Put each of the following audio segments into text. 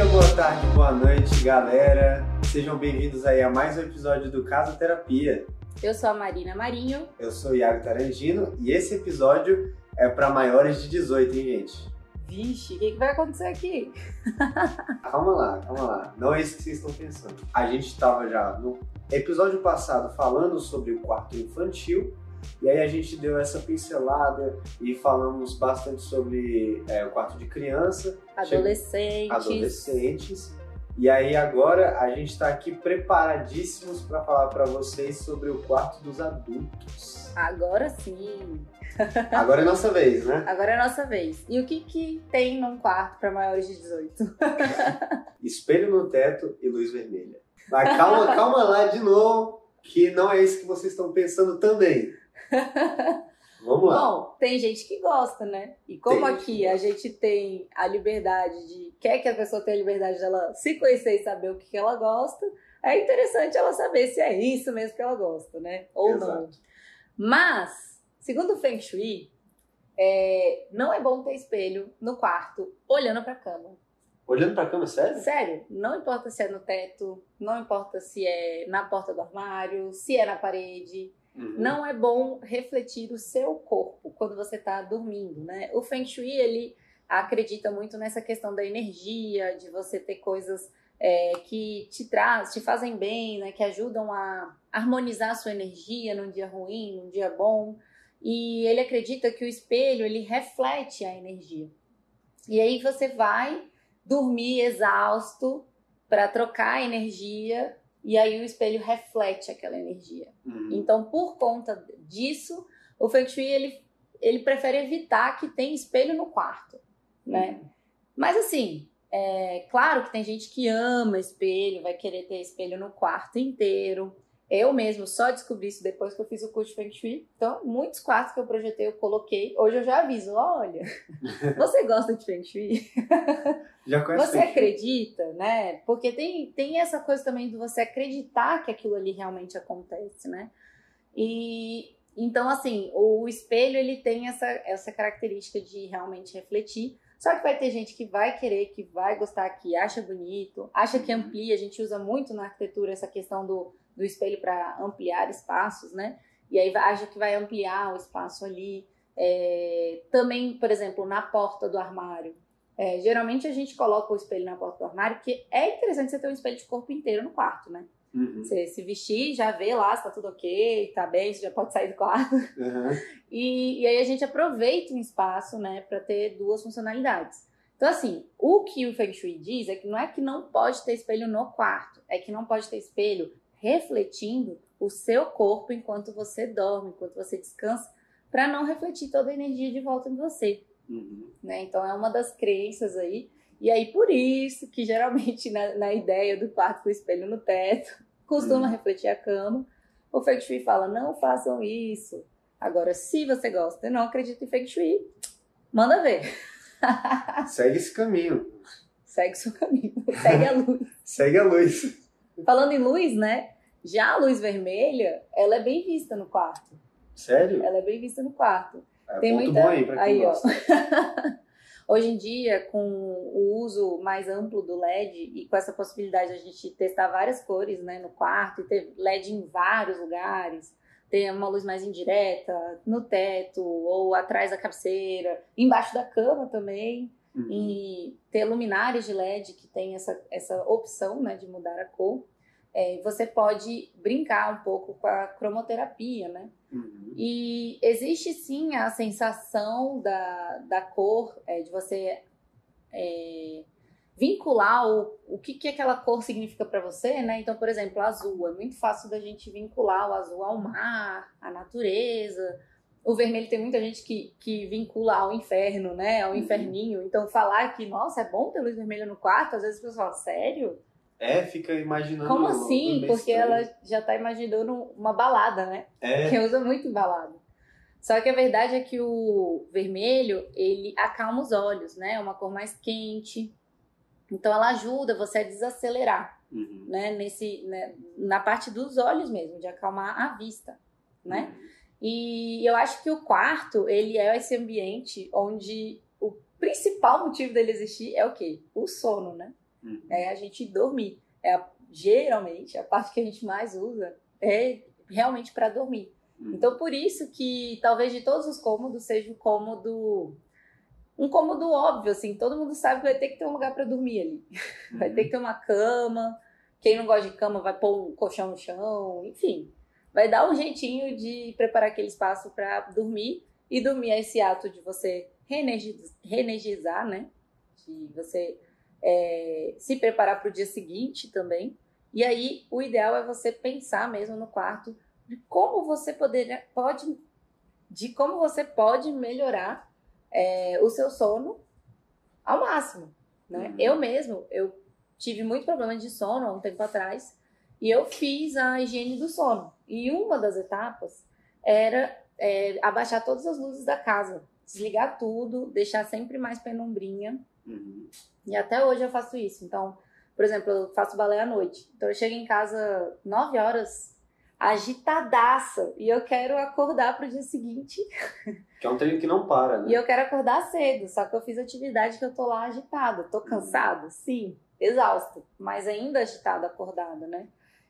dia, boa tarde, boa noite, galera. Sejam bem-vindos aí a mais um episódio do Casa Terapia. Eu sou a Marina Marinho. Eu sou o Iago Tarangino e esse episódio é para maiores de 18, hein, gente? Vixe, o que, que vai acontecer aqui? Calma lá, calma lá. Não é isso que vocês estão pensando. A gente estava já no episódio passado falando sobre o quarto infantil e aí a gente deu essa pincelada e falamos bastante sobre é, o quarto de criança, Adolescentes. adolescentes. E aí agora a gente está aqui preparadíssimos para falar para vocês sobre o quarto dos adultos. Agora sim. Agora é nossa vez, né? Agora é nossa vez. E o que, que tem num quarto para maiores de 18? Espelho no teto e luz vermelha. Mas calma, calma lá de novo, que não é isso que vocês estão pensando também. Vamos lá. Bom, tem gente que gosta, né? E como Tem aqui a gente tem a liberdade de. Quer que a pessoa tenha a liberdade dela se conhecer e saber o que ela gosta, é interessante ela saber se é isso mesmo que ela gosta, né? Ou não. Exato. Mas, segundo o Feng Shui, é, não é bom ter espelho no quarto olhando pra cama. Olhando pra cama, sério? Sério, não importa se é no teto, não importa se é na porta do armário, se é na parede. Uhum. Não é bom refletir o seu corpo quando você está dormindo, né? O Feng Shui, ele acredita muito nessa questão da energia, de você ter coisas é, que te traz, te fazem bem, né? Que ajudam a harmonizar a sua energia num dia ruim, num dia bom. E ele acredita que o espelho, ele reflete a energia. E aí você vai dormir exausto para trocar energia e aí o espelho reflete aquela energia. Uhum. Então, por conta disso, o Feng Shui ele, ele prefere evitar que tenha espelho no quarto, né? Mas assim, é claro que tem gente que ama espelho, vai querer ter espelho no quarto inteiro. Eu mesmo só descobri isso depois que eu fiz o curso de Feng Shui. Então, muitos quartos que eu projetei, eu coloquei. Hoje eu já aviso, olha, você gosta de Feng Shui? Já conhece Você acredita, né? Porque tem, tem essa coisa também de você acreditar que aquilo ali realmente acontece, né? E então, assim, o espelho ele tem essa, essa característica de realmente refletir. Só que vai ter gente que vai querer, que vai gostar, que acha bonito, acha que amplia. A gente usa muito na arquitetura essa questão do, do espelho para ampliar espaços, né? E aí acha que vai ampliar o espaço ali. É, também, por exemplo, na porta do armário. É, geralmente a gente coloca o espelho na porta do armário, porque é interessante você ter um espelho de corpo inteiro no quarto, né? Uhum. Você se vestir, já vê lá se tá tudo ok, tá bem, você já pode sair do quarto. Uhum. E, e aí a gente aproveita um espaço, né, para ter duas funcionalidades. Então, assim, o que o Feng Shui diz é que não é que não pode ter espelho no quarto, é que não pode ter espelho refletindo o seu corpo enquanto você dorme, enquanto você descansa, para não refletir toda a energia de volta em você Uhum. né? Então é uma das crenças aí. E aí por isso que geralmente na, na ideia do quarto com o espelho no teto, costuma Hum. refletir a cama, o Feng Shui fala, não façam isso. Agora, se você gosta e não acredita em Feng Shui, manda ver. Segue esse caminho. Segue seu caminho, segue a luz. Segue a luz. Falando em luz, né? Já a luz vermelha, ela é bem vista no quarto. Sério? Ela é bem vista no quarto. É Tem muita- bom aí pra quem Aí, ó. Hoje em dia, com o uso mais amplo do LED e com essa possibilidade de a gente testar várias cores né, no quarto e ter LED em vários lugares, ter uma luz mais indireta, no teto ou atrás da cabeceira, embaixo da cama também, Uhum. e ter luminárias de LED que tem essa, essa opção né, de mudar a cor. É, você pode brincar um pouco com a cromoterapia, né? Uhum. E existe sim a sensação da, da cor, é, de você é, vincular o, o que, que aquela cor significa para você, né? Então, por exemplo, azul. É muito fácil da gente vincular o azul ao mar, à natureza. O vermelho tem muita gente que, que vincula ao inferno, né? Ao Uhum. inferninho. Então, falar que, nossa, é bom ter luz vermelha no quarto, às vezes as pessoas falam, sério? É, fica imaginando. Como assim? Porque estranho. ela já tá imaginando uma balada, né? É. que usa muito embalado. Só que a verdade é que o vermelho, ele acalma os olhos, né? É uma cor mais quente. Então ela ajuda você a desacelerar, Uhum. né? Nesse, né? Na parte dos olhos mesmo, de acalmar a vista, né? Uhum. E eu acho que o quarto, ele é esse ambiente onde o principal motivo dele existir é o quê? O sono, né? uhum. é a gente dormir. É a, geralmente a parte que a gente mais usa é realmente para dormir. Uhum. Então por isso que talvez de todos os cômodos seja o cômodo um cômodo óbvio, assim, todo mundo sabe que vai ter que ter um lugar para dormir ali. Uhum. Vai ter que ter uma cama. Quem não gosta de cama vai pôr um colchão no chão, enfim. Vai dar um jeitinho de preparar aquele espaço para dormir. E dormir é esse ato de você reenergizar, né? De você é, se preparar para o dia seguinte também. E aí, o ideal é você pensar mesmo no quarto de como você poderia, pode, de como você pode melhorar é, o seu sono ao máximo. Né? Uhum. Eu mesmo, eu tive muito problema de sono há um tempo atrás e eu fiz a higiene do sono. E uma das etapas era é, abaixar todas as luzes da casa, desligar tudo, deixar sempre mais penumbrinha. Uhum. E até hoje eu faço isso. Então, por exemplo, eu faço balé à noite. Então eu chego em casa 9 horas, agitadaça e eu quero acordar para o dia seguinte. Que é um treino que não para, né? E eu quero acordar cedo, só que eu fiz atividade que eu tô lá agitada. Tô cansada? Uhum. Sim. Exausta, mas ainda agitada, acordada, né?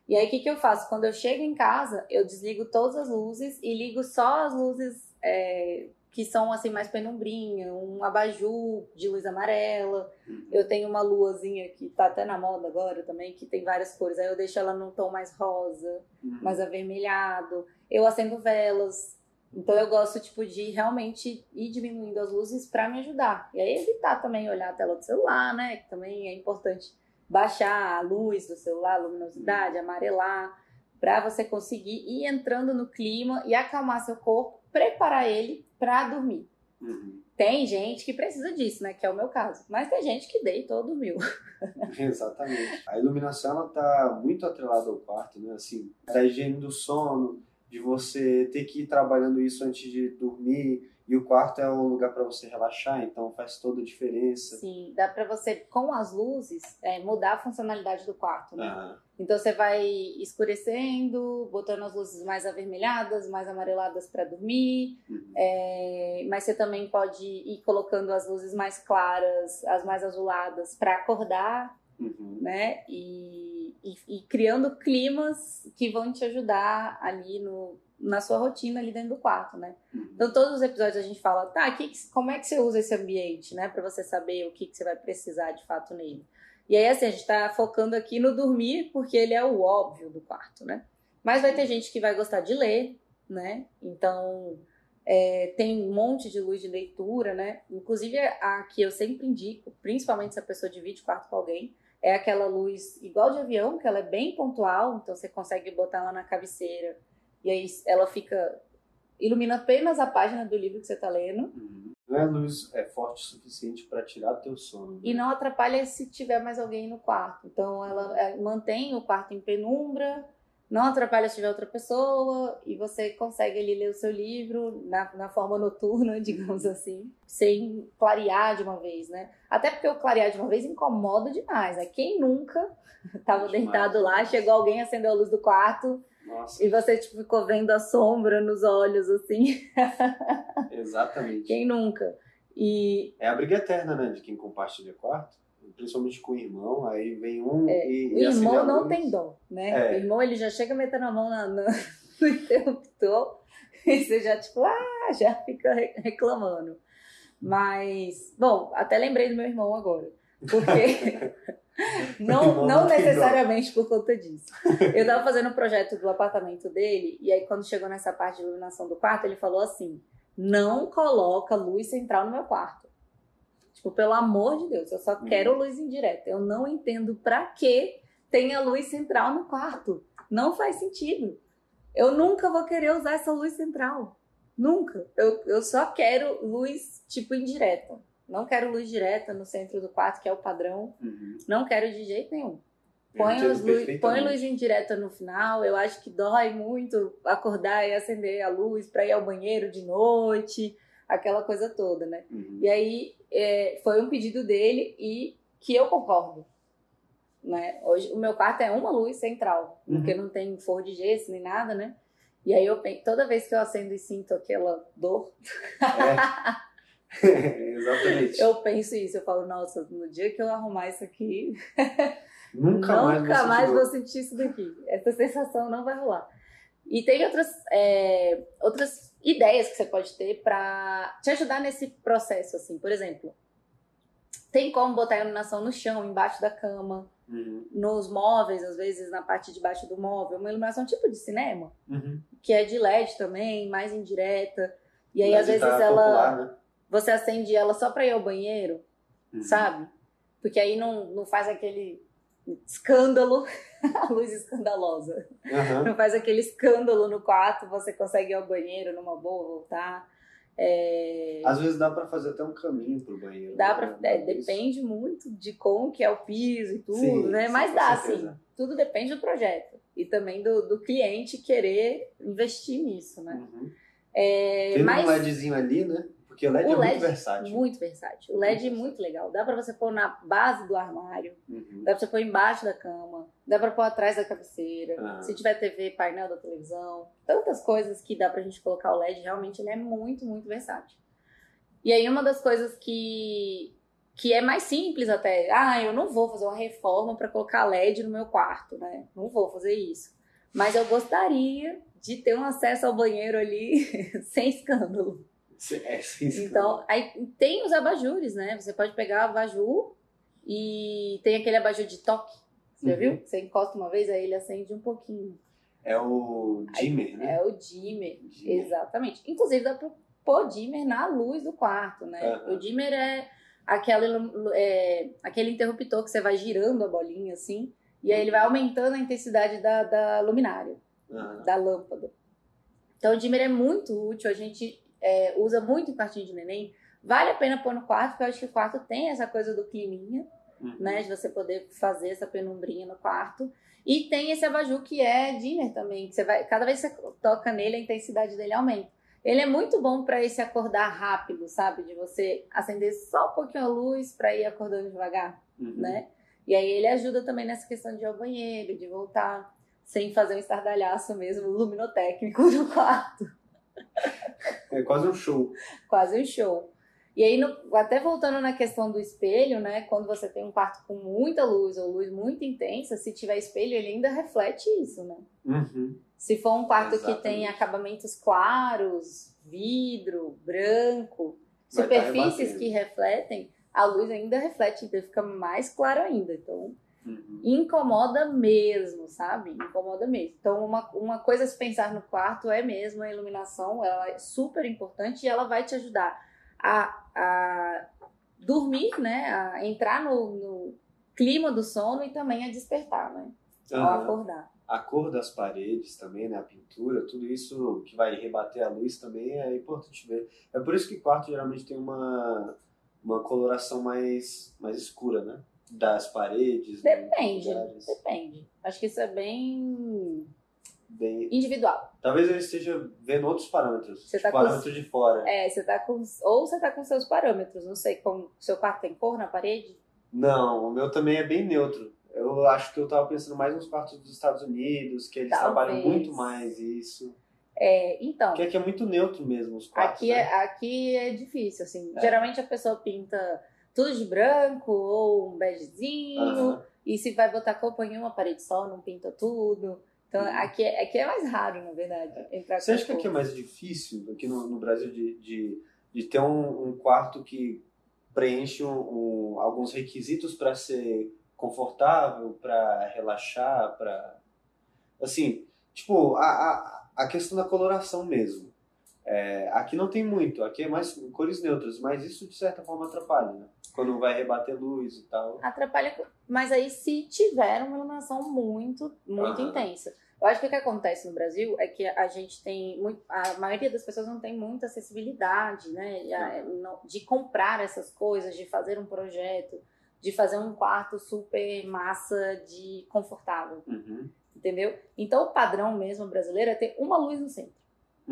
E aí o que, que eu faço? Quando eu chego em casa, eu desligo todas as luzes e ligo só as luzes é, que são assim mais penumbrinha, um abajur de luz amarela. Uhum. Eu tenho uma luazinha que tá até na moda agora também, que tem várias cores. Aí eu deixo ela num tom mais rosa, uhum. mais avermelhado. Eu acendo velas. Então eu gosto tipo de realmente ir diminuindo as luzes para me ajudar. E aí evitar também olhar a tela do celular, né? Que também é importante baixar a luz do celular, a luminosidade, amarelar, para você conseguir ir entrando no clima e acalmar seu corpo, preparar ele para dormir. Uhum. Tem gente que precisa disso, né? Que é o meu caso. Mas tem gente que deitou ou dormiu. Exatamente. A iluminação ela tá muito atrelada ao quarto, né? Assim, da higiene do sono, de você ter que ir trabalhando isso antes de dormir, e o quarto é um lugar para você relaxar, então faz toda a diferença. Sim, dá para você, com as luzes, é, mudar a funcionalidade do quarto, né? Uhum. Então você vai escurecendo, botando as luzes mais avermelhadas, mais amareladas para dormir, uhum. é, mas você também pode ir colocando as luzes mais claras, as mais azuladas para acordar, uhum. né? E, e, e criando climas que vão te ajudar ali no na sua rotina ali dentro do quarto, né? Uhum. Então, todos os episódios a gente fala, tá, que, como é que você usa esse ambiente, né? Para você saber o que, que você vai precisar de fato nele. E aí, assim, a gente tá focando aqui no dormir, porque ele é o óbvio do quarto, né? Mas vai ter gente que vai gostar de ler, né? Então, é, tem um monte de luz de leitura, né? Inclusive, a que eu sempre indico, principalmente se a pessoa divide quarto com alguém, é aquela luz igual de avião, que ela é bem pontual, então você consegue botar ela na cabeceira e aí ela fica. ilumina apenas a página do livro que você está lendo. Uhum. Não é luz é forte o suficiente para tirar teu sono. Né? E não atrapalha se tiver mais alguém no quarto. Então ela é, mantém o quarto em penumbra, não atrapalha se tiver outra pessoa, e você consegue ali ler o seu livro na, na forma noturna, digamos assim, sem clarear de uma vez, né? Até porque o clarear de uma vez incomoda demais, né? Quem nunca estava deitado lá, chegou alguém, acendeu a luz do quarto nossa. E você tipo, ficou vendo a sombra nos olhos, assim. Exatamente. Quem nunca? E... É a briga eterna, né? De quem compartilha quarto. Principalmente com o irmão, aí vem um é, e. O e irmão não tem dó, né? É. O irmão ele já chega metendo a mão na, no, no interruptor e você já, tipo, ah, já fica reclamando. Mas, bom, até lembrei do meu irmão agora. Porque Não, não necessariamente por conta disso. Eu tava fazendo um projeto do apartamento dele, e aí quando chegou nessa parte de iluminação do quarto, ele falou assim: não coloca luz central no meu quarto. Tipo, pelo amor de Deus, eu só hum. quero luz indireta. Eu não entendo pra que tenha luz central no quarto. Não faz sentido. Eu nunca vou querer usar essa luz central. Nunca. Eu, eu só quero luz, tipo, indireta. Não quero luz direta no centro do quarto, que é o padrão. Uhum. Não quero de jeito nenhum. Põe, luz, põe luz indireta no final. Eu acho que dói muito acordar e acender a luz para ir ao banheiro de noite, aquela coisa toda, né? Uhum. E aí é, foi um pedido dele e que eu concordo. Né? Hoje o meu quarto é uma luz central, uhum. porque não tem forro de gesso nem nada, né? E aí eu toda vez que eu acendo e sinto aquela dor. É. Exatamente. Eu penso isso, eu falo, nossa, no dia que eu arrumar isso aqui, Nunca, mais, nunca mais sentir vou sentir isso daqui. Essa sensação não vai rolar. E tem outras, é, outras ideias que você pode ter pra te ajudar nesse processo, assim. Por exemplo, tem como botar a iluminação no chão, embaixo da cama, Uhum, nos móveis, às vezes na parte de baixo do móvel, uma iluminação tipo de cinema, uhum. que é de LED também, mais indireta. E aí, Mas às vezes, tá ela. popular, né? Você acende ela só pra ir ao banheiro, Uhum. sabe? Porque aí não, não faz aquele escândalo, a luz escandalosa. Aham. Não faz aquele escândalo no quarto, você consegue ir ao banheiro numa boa, voltar. É, Às vezes dá pra fazer até um caminho pro banheiro. dá né? pra, é, depende muito de como que é o piso e tudo, Sim, né? sim, Mas dá, certeza. sim. Tudo depende do projeto. E também do, do cliente querer investir nisso, né? Uhum. É, Tem mas um LEDzinho ali, né? Porque o LED O é LED muito versátil. muito versátil. O LED é muito legal. Dá pra você pôr na base do armário, Uhum. dá pra você pôr embaixo da cama, dá pra pôr atrás da cabeceira. Ah. Se tiver TV, painel da televisão, tantas coisas que dá pra gente colocar o LED, realmente ele é muito, muito versátil. E aí uma das coisas que que é mais simples até, ah, eu não vou fazer uma reforma pra colocar LED no meu quarto, né? Não vou fazer isso. Mas eu gostaria de ter um acesso ao banheiro ali sem escândalo. É, sim, sim. Então, aí tem os abajures, né? Você pode pegar o abajur e tem aquele abajur de toque. Você já Uhum. viu? Você encosta uma vez, aí ele acende um pouquinho. É o dimmer, né? É o dimmer. Dimmer. Exatamente. Inclusive dá pra pôr dimmer na luz do quarto, né? Aham. O dimmer é, aquela, ilu- é aquele interruptor que você vai girando a bolinha assim, e aí ele vai aumentando a intensidade da, da luminária Aham. da lâmpada. Então o dimmer é muito útil, a gente é, usa muito em quartinho de neném. Vale a pena pôr no quarto, porque eu acho que o quarto tem essa coisa do climinha, Uhum. né? De você poder fazer essa penumbrinha no quarto. E tem esse abajur que é dimmer também, que você vai, cada vez que você toca nele, a intensidade dele aumenta. Ele é muito bom para esse acordar rápido, sabe? De você acender só um pouquinho a luz para ir acordando devagar Uhum. né? E aí ele ajuda também nessa questão de ir ao banheiro, de voltar, sem fazer um estardalhaço mesmo luminotécnico no quarto. É quase um show. Quase um show. E aí, no- até voltando na questão do espelho, né? Quando você tem um quarto com muita luz ou luz muito intensa, se tiver espelho, ele ainda reflete isso, né? Uhum. Se for um quarto que Exatamente. tem acabamentos claros, vidro, branco, Vai tá superfícies que refletem, a luz ainda reflete, então fica mais claro ainda. Então, Uhum. incomoda mesmo, sabe? Incomoda mesmo. Então, uma, uma coisa a se pensar no quarto é mesmo a iluminação, ela é super importante e ela vai te ajudar a, a dormir, né? A entrar no, no clima do sono e também a despertar, né? Ao Aham. acordar. A cor das paredes também, né? A pintura, tudo isso que vai rebater a luz também é importante ver. É por isso que quarto geralmente tem uma, uma coloração mais, mais escura, né? Das paredes. Depende, dos lugares. depende. Acho que isso é bem Bem... individual. Talvez eu esteja vendo outros parâmetros. Você tá com parâmetros de fora. É, você tá com. Ou você tá com seus parâmetros, não sei como. Seu quarto tem cor na parede? Não, o meu também é bem neutro. Eu acho que eu tava pensando mais nos quartos dos Estados Unidos, que eles Talvez. trabalham muito mais isso. É, então. Porque aqui é muito neutro mesmo os quartos. Aqui né? é, aqui é difícil, assim. É. Geralmente a pessoa pinta tudo de branco ou um begezinho. E se vai botar cor, põe em uma parede só, não pinta tudo. Então Uhum. aqui, é, aqui é mais raro, na verdade. Entrar Você acha que aqui é mais difícil, aqui no, no Brasil, de, de, de ter um, um quarto que preenche um- um- alguns requisitos para ser confortável, para relaxar, para Assim, tipo, a, a, a questão da coloração mesmo. É, aqui não tem muito, aqui é mais cores neutras, mas isso de certa forma atrapalha, né? Quando vai rebater luz e tal. Atrapalha, mas aí se tiver uma iluminação muito, muito Aham. intensa. Eu acho que o que acontece no Brasil é que a gente tem muito, a maioria das pessoas não tem muita acessibilidade, né, de comprar essas coisas, de fazer um projeto, de fazer um quarto super massa de confortável, Uhum, entendeu? Então o padrão mesmo brasileiro é ter uma luz no centro.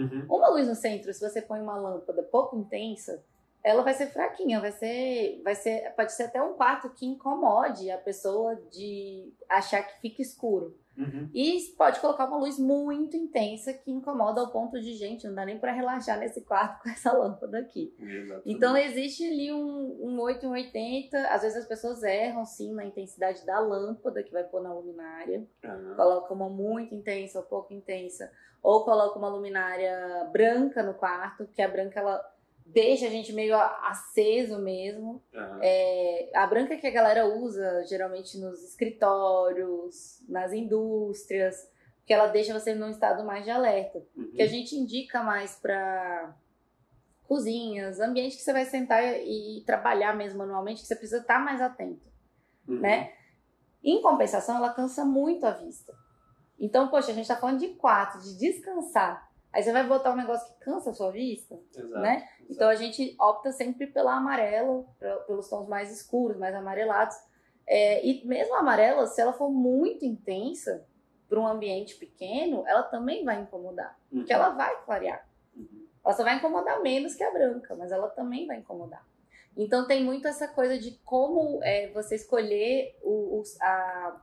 Uhum. Uma luz no centro, se você põe uma lâmpada pouco intensa, ela vai ser fraquinha, vai ser, vai ser, pode ser até um quarto que incomode a pessoa de achar que fica escuro. Uhum. E pode colocar uma luz muito intensa que incomoda ao ponto de, gente, não dá nem para relaxar nesse quarto com essa lâmpada aqui. Exatamente. Então existe ali um, um 8 um 80. Às vezes as pessoas erram sim na intensidade da lâmpada que vai pôr na luminária. Uhum. Coloca uma muito intensa ou pouco intensa. Ou coloca uma luminária branca no quarto, que a branca ela deixa a gente meio aceso mesmo. Uhum. É, a branca que a galera usa geralmente nos escritórios, nas indústrias, que ela deixa você num estado mais de alerta. Uhum. Que a gente indica mais para cozinhas, ambiente que você vai sentar e trabalhar mesmo manualmente, que você precisa estar mais atento, uhum. né? Em compensação, ela cansa muito a vista. Então, poxa, a gente está falando de quatro, de descansar. Aí você vai botar um negócio que cansa a sua vista, exato, né? Exato. Então a gente opta sempre pela amarela, pelos tons mais escuros, mais amarelados. É, e mesmo a amarela, se ela for muito intensa para um ambiente pequeno, ela também vai incomodar, uhum. porque ela vai clarear. Uhum. Ela só vai incomodar menos que a branca, mas ela também vai incomodar. Então tem muito essa coisa de como é, você escolher o, o, a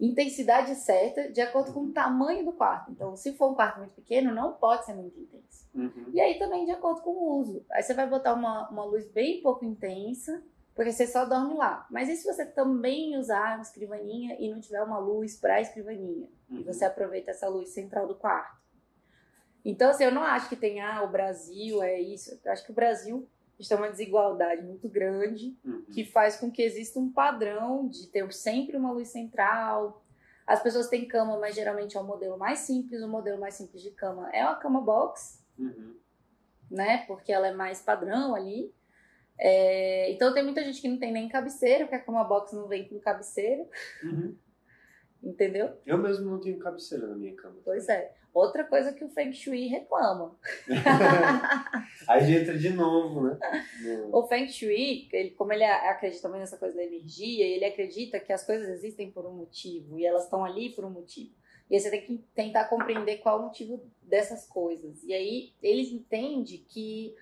intensidade certa de acordo com o tamanho do quarto. Então, se for um quarto muito pequeno, não pode ser muito intenso. Uhum. E aí também de acordo com o uso. Aí você vai botar uma, uma luz bem pouco intensa, porque você só dorme lá. Mas e se você também usar uma escrivaninha e não tiver uma luz para a escrivaninha? Uhum. E você aproveita essa luz central do quarto. Então, assim, eu não acho que tem, ah, o Brasil é isso. Eu acho que o Brasil tem uma desigualdade muito grande uhum. que faz com que exista um padrão de ter sempre uma luz central. As pessoas têm cama, mas geralmente é o modelo mais simples. O modelo mais simples de cama é uma cama box, uhum. né? Porque ela é mais padrão ali. É... então tem muita gente que não tem nem cabeceira, porque a cama box não vem com cabeceira. Uhum. Entendeu? Eu mesmo não tenho cabeceira na minha cama. Pois é. Outra coisa que o Feng Shui reclama. Aí a gente entra de novo, né? O Feng Shui, ele, como ele acredita muito nessa coisa da energia, ele acredita que as coisas existem por um motivo e elas estão ali por um motivo. E aí você tem que tentar compreender qual é o motivo dessas coisas. E aí ele entende que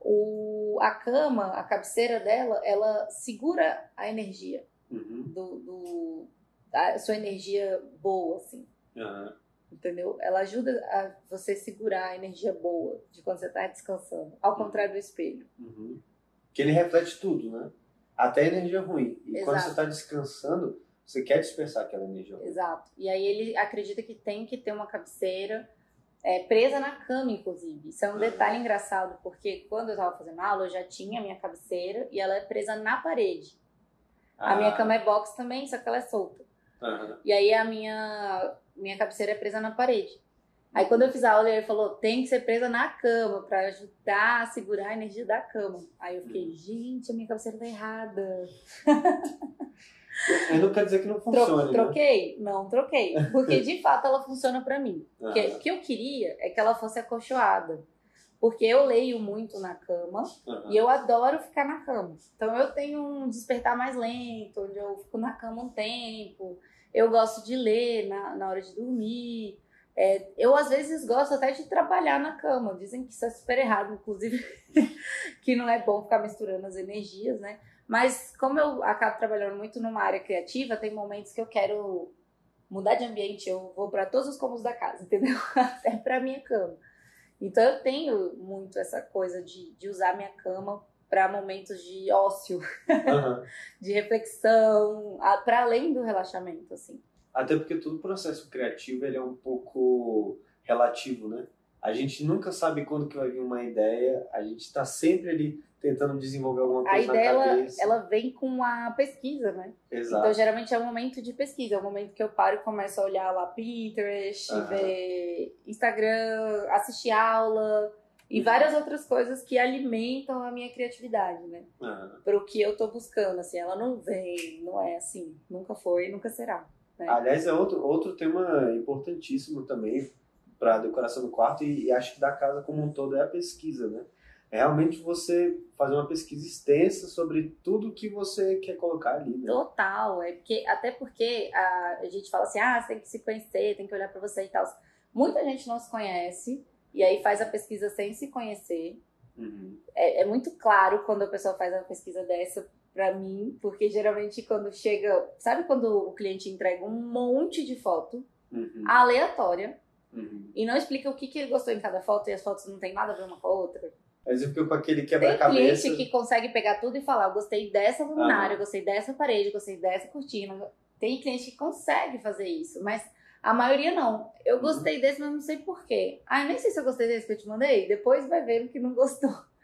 o, a cama, a cabeceira dela, ela segura a energia uhum. do, do a sua energia boa, assim. Uhum entendeu? Ela ajuda a você segurar a energia boa de quando você está descansando, ao uhum. contrário do espelho. Uhum. Que ele reflete tudo, né? Até a energia ruim. E Exato. quando você está descansando, você quer dispersar aquela energia ruim. Exato. E aí ele acredita que tem que ter uma cabeceira é, presa na cama, inclusive. Isso é um uhum. detalhe engraçado, porque quando eu estava fazendo aula, eu já tinha a minha cabeceira e ela é presa na parede. Ah. A minha cama é box também, só que ela é solta. Uhum. E aí a minha minha cabeceira é presa na parede. Aí quando eu fiz a aula, ele falou, tem que ser presa na cama para ajudar a segurar a energia da cama. Aí eu fiquei, gente, a minha cabeceira tá errada. Eu não quer dizer que não funcione. Tro troquei? Né? Não, troquei. Porque de fato ela funciona para mim. Porque o que eu queria é que ela fosse acolchoada. Porque eu leio muito na cama uhum. e eu adoro ficar na cama. Então eu tenho um despertar mais lento, onde eu fico na cama um tempo. Eu gosto de ler na, na hora de dormir. É, eu, às vezes, gosto até de trabalhar na cama. Dizem que isso é super errado, inclusive, que não é bom ficar misturando as energias, né? Mas, como eu acabo trabalhando muito numa área criativa, tem momentos que eu quero mudar de ambiente. Eu vou para todos os cômodos da casa, entendeu? Até para minha cama. Então, eu tenho muito essa coisa de, de usar minha cama para momentos de ócio, uhum. de reflexão, para além do relaxamento, assim. Até porque todo processo criativo ele é um pouco relativo, né? A gente nunca sabe quando que vai vir uma ideia, a gente está sempre ali tentando desenvolver alguma coisa a ideia, na cabeça. Ela, ela vem com a pesquisa, né? Exato. Então, geralmente é um momento de pesquisa, é um momento que eu paro e começo a olhar lá Pinterest, uhum. ver Instagram, assistir aula, e várias outras coisas que alimentam a minha criatividade, né? Uhum. Para o que eu tô buscando, assim, ela não vem, não é assim, nunca foi, nunca será. Né? Aliás, é outro, outro tema importantíssimo também para decoração do quarto e, e, acho que da casa como um todo é a pesquisa, né? É realmente você fazer uma pesquisa extensa sobre tudo que você quer colocar ali, né? Total, é porque até porque a, a gente fala assim, ah, você tem que se conhecer, tem que olhar para você e tal. Muita gente não se conhece e aí faz a pesquisa sem se conhecer. Uhum. É, é, muito claro quando a pessoa faz uma pesquisa dessa para mim, porque geralmente quando chega, sabe quando o cliente entrega um monte de foto Uhum. aleatória, Uhum. e não explica o que, que ele gostou em cada foto, e as fotos não tem nada a ver uma com a outra. Mas eu fico com aquele Tem quebra-cabeça. cliente que consegue pegar tudo e falar, eu gostei dessa luminária, eu gostei dessa parede, eu gostei dessa cortina. Tem cliente que consegue fazer isso, mas a maioria não. Eu Uhum. gostei desse, mas não sei porquê. Ah, eu nem sei se eu gostei desse que eu te mandei. Depois vai ver o que não gostou.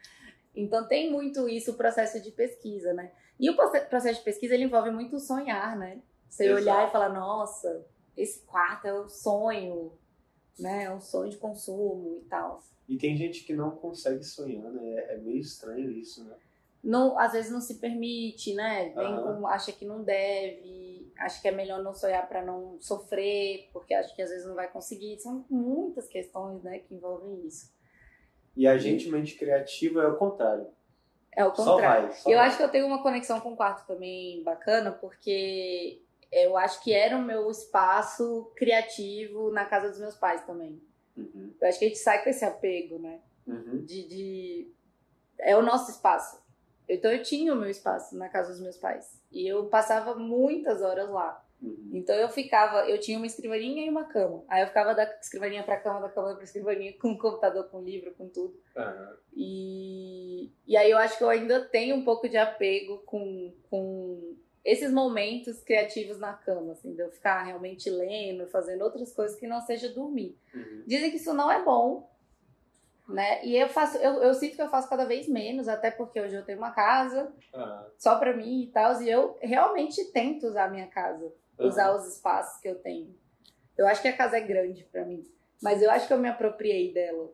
Então tem muito isso, o processo de pesquisa, né? E o proce- processo de pesquisa, ele envolve muito sonhar, né? Você Exato. olhar e falar, nossa, esse quarto é um sonho, né? É um sonho de consumo e tal. E tem gente que não consegue sonhar, né? É meio estranho isso, né? não, às vezes não se permite, né? Vem Aham. com, acha que não deve, acha que é melhor não sonhar para não sofrer, porque acha que às vezes não vai conseguir. São muitas questões, né, que envolvem isso. E a gente, mente criativa, é o contrário. É o Só contrário. vai. Só eu vai. acho que eu tenho uma conexão com o quarto também bacana, porque eu acho que era o meu espaço criativo na casa dos meus pais também. Uhum. Eu acho que a gente sai com esse apego, né? Uhum. de, de- é o nosso espaço. Então eu tinha o meu espaço na casa dos meus pais e eu passava muitas horas lá. Uhum. Então eu ficava, eu tinha uma escrivaninha e uma cama. Aí eu ficava da escrivaninha para cama, da cama para escrivaninha com computador, com livro, com tudo. E, e aí eu acho que eu ainda tenho um pouco de apego com, com esses momentos criativos na cama, assim, de eu ficar realmente lendo, fazendo outras coisas que não seja dormir. Uhum. Dizem que isso não é bom, né? E eu faço, eu, eu sinto que eu faço cada vez menos, até porque hoje eu tenho uma casa Ah, só pra mim e tal, e eu realmente tento usar a minha casa, aham. usar os espaços que eu tenho. Eu acho que a casa é grande pra mim, mas eu acho que eu me apropriei dela,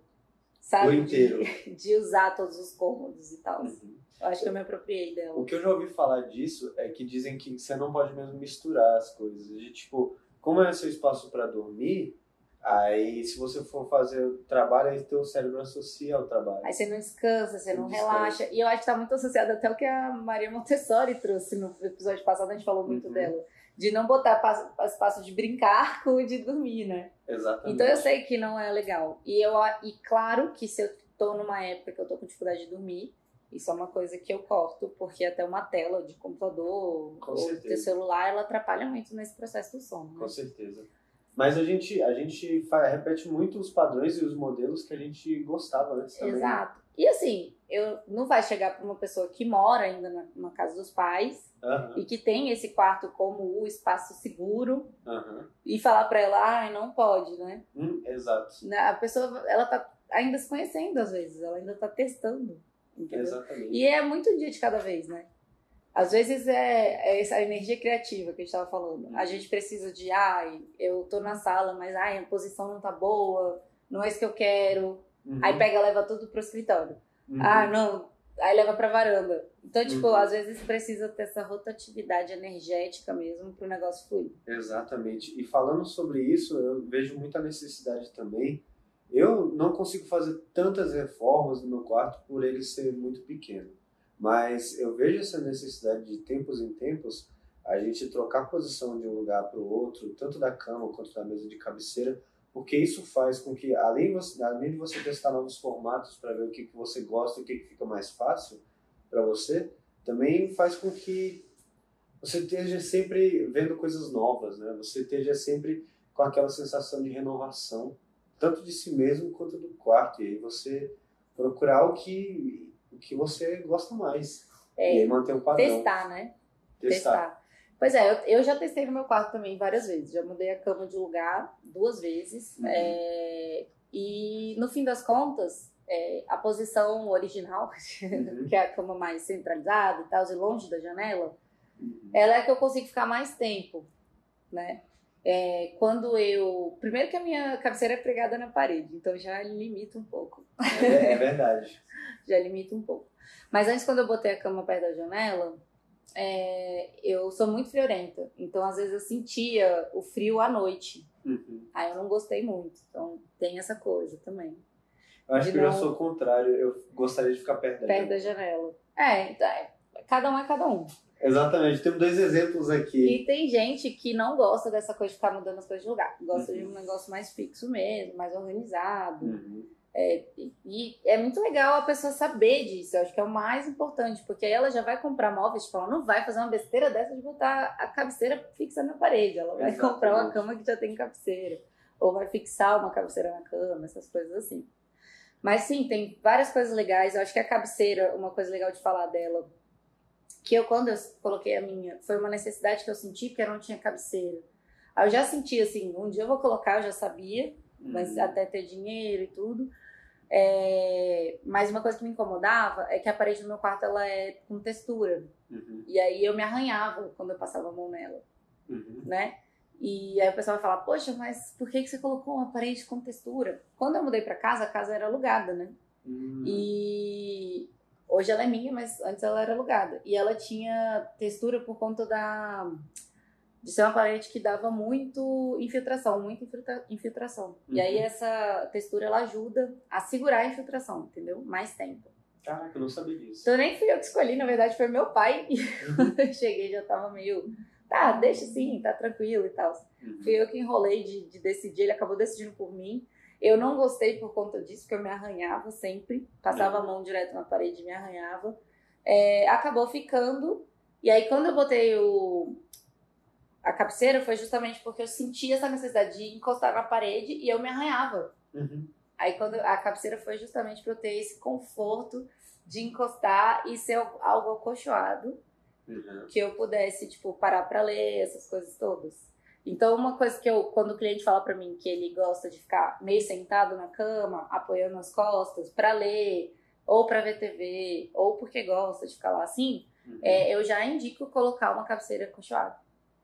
sabe? O inteiro. De, de usar todos os cômodos e tal. Uhum. Eu acho que eu me apropriei dela. O que eu já ouvi falar disso é que dizem que você não pode mesmo misturar as coisas. De, tipo, como é seu espaço para dormir, aí se você for fazer o trabalho, aí teu cérebro associa ao trabalho. Aí você não descansa, você não Não descansa. relaxa. E eu acho que tá muito associado até o que a Maria Montessori trouxe no episódio passado, a gente falou muito Uhum. dela. De não botar espaço de brincar com o de dormir, né? Exatamente. Então eu sei que não é legal. E, eu, e claro que se eu tô numa época que eu tô com dificuldade de dormir, isso é uma coisa que eu corto, porque até uma tela de computador Com ou certeza. de celular, ela atrapalha muito nesse processo do sono. Né? Com certeza. Mas a gente, a gente repete muito os padrões e os modelos que a gente gostava antes também. Exato. E assim, eu não vai chegar para uma pessoa que mora ainda na, na casa dos pais Aham, e que tem esse quarto como o espaço seguro aham. e falar para ela, ai, não pode, né? Hum, exato. A pessoa, ela tá ainda se conhecendo às vezes, ela ainda tá testando, entendeu? Exatamente. E é muito dia de cada vez, né? Às vezes é, é essa energia criativa que a gente tava falando. A gente precisa de, ai, eu tô na sala, mas ai, a posição não tá boa, não é isso que eu quero. Uhum, Aí pega, leva tudo pro escritório. uhum. Ah, não. Aí leva pra varanda. Então, tipo, Uhum. às vezes precisa ter essa rotatividade energética mesmo pro negócio fluir. Exatamente. E falando sobre isso, eu vejo muita necessidade também. Eu não consigo fazer tantas reformas no meu quarto por ele ser muito pequeno. Mas eu vejo essa necessidade de tempos em tempos a gente trocar a posição de um lugar para o outro, tanto da cama quanto da mesa de cabeceira, porque isso faz com que, além de você testar novos formatos para ver o que, que você gosta e o que, que fica mais fácil para você, também faz com que você esteja sempre vendo coisas novas, né? Você esteja sempre com aquela sensação de renovação, tanto de si mesmo quanto do quarto. E aí você procurar o que, o que você gosta mais. E É, aí manter um padrão. testar, né? Testar. Pois é, eu, eu já testei no meu quarto também várias vezes. Já mudei a cama de lugar duas vezes. Uhum. É, e no fim das contas, é, a posição original, Uhum. que é a cama mais centralizada e tal, e longe da janela, Uhum. ela é que eu consigo ficar mais tempo, né? É, quando eu. Primeiro que a minha cabeceira é pregada na parede, então já limita um pouco. É, é verdade. Já limita um pouco. Mas antes, quando eu botei a cama perto da janela, é, eu sou muito friorenta. Então, às vezes, eu sentia o frio à noite. Uhum. Aí eu não gostei muito. Então, tem essa coisa também. Eu acho De que eu já sou o contrário. Eu gostaria de ficar perto da Perto gente. da janela. É, então, é, cada um é cada um. Exatamente. Temos dois exemplos aqui. E tem gente que não gosta dessa coisa de ficar mudando as coisas de lugar. Gosta de Uhum. um negócio mais fixo mesmo, mais organizado. Uhum. É, e é muito legal a pessoa saber disso, eu acho que é o mais importante, porque aí ela já vai comprar móveis, tipo, ela não vai fazer uma besteira dessa de botar a cabeceira fixa na parede, ela vai Exatamente. comprar uma cama que já tem cabeceira, ou vai fixar uma cabeceira na cama, essas coisas assim. Mas sim, tem várias coisas legais, eu acho que a cabeceira, uma coisa legal de falar dela, que eu quando eu coloquei a minha, foi uma necessidade que eu senti porque eu não tinha cabeceira. Aí eu já senti assim, um dia eu vou colocar, eu já sabia, mas Uhum. até ter dinheiro e tudo. É, Mas uma coisa que me incomodava é que a parede do meu quarto ela é com textura. Uhum. E aí eu me arranhava quando eu passava a mão nela, Uhum. né? E aí o pessoal vai falar, poxa, mas por que, que você colocou uma parede com textura? Quando eu mudei pra casa, a casa era alugada, né? Uhum. E hoje ela é minha, mas antes ela era alugada. E ela tinha textura por conta da de ser uma parede que dava muito infiltração, muita infiltra- infiltração. E aí Uhum. essa textura ela ajuda a segurar a infiltração, entendeu? Mais tempo. Caraca, eu não sabia disso. Então nem fui eu que escolhi, na verdade foi meu pai. E Uhum. quando eu cheguei já tava meio, tá, deixa assim, tá tranquilo e tal. Uhum. Fui eu que enrolei de, de decidir, ele acabou decidindo por mim. Eu não gostei por conta disso, porque eu me arranhava sempre, passava a mão direto na parede e me arranhava. É, acabou ficando, e aí quando eu botei o, a cabeceira foi justamente porque eu sentia essa necessidade de encostar na parede e eu me arranhava. Uhum. Aí quando a cabeceira foi justamente para eu ter esse conforto de encostar e ser algo acolchoado Uhum. que eu pudesse, tipo, parar pra ler, essas coisas todas. Então, uma coisa que eu, quando o cliente fala pra mim que ele gosta de ficar meio sentado na cama, apoiando as costas, pra ler, ou pra ver TV, ou porque gosta de ficar lá assim, Uhum. é, eu já indico colocar uma cabeceira acolchoada.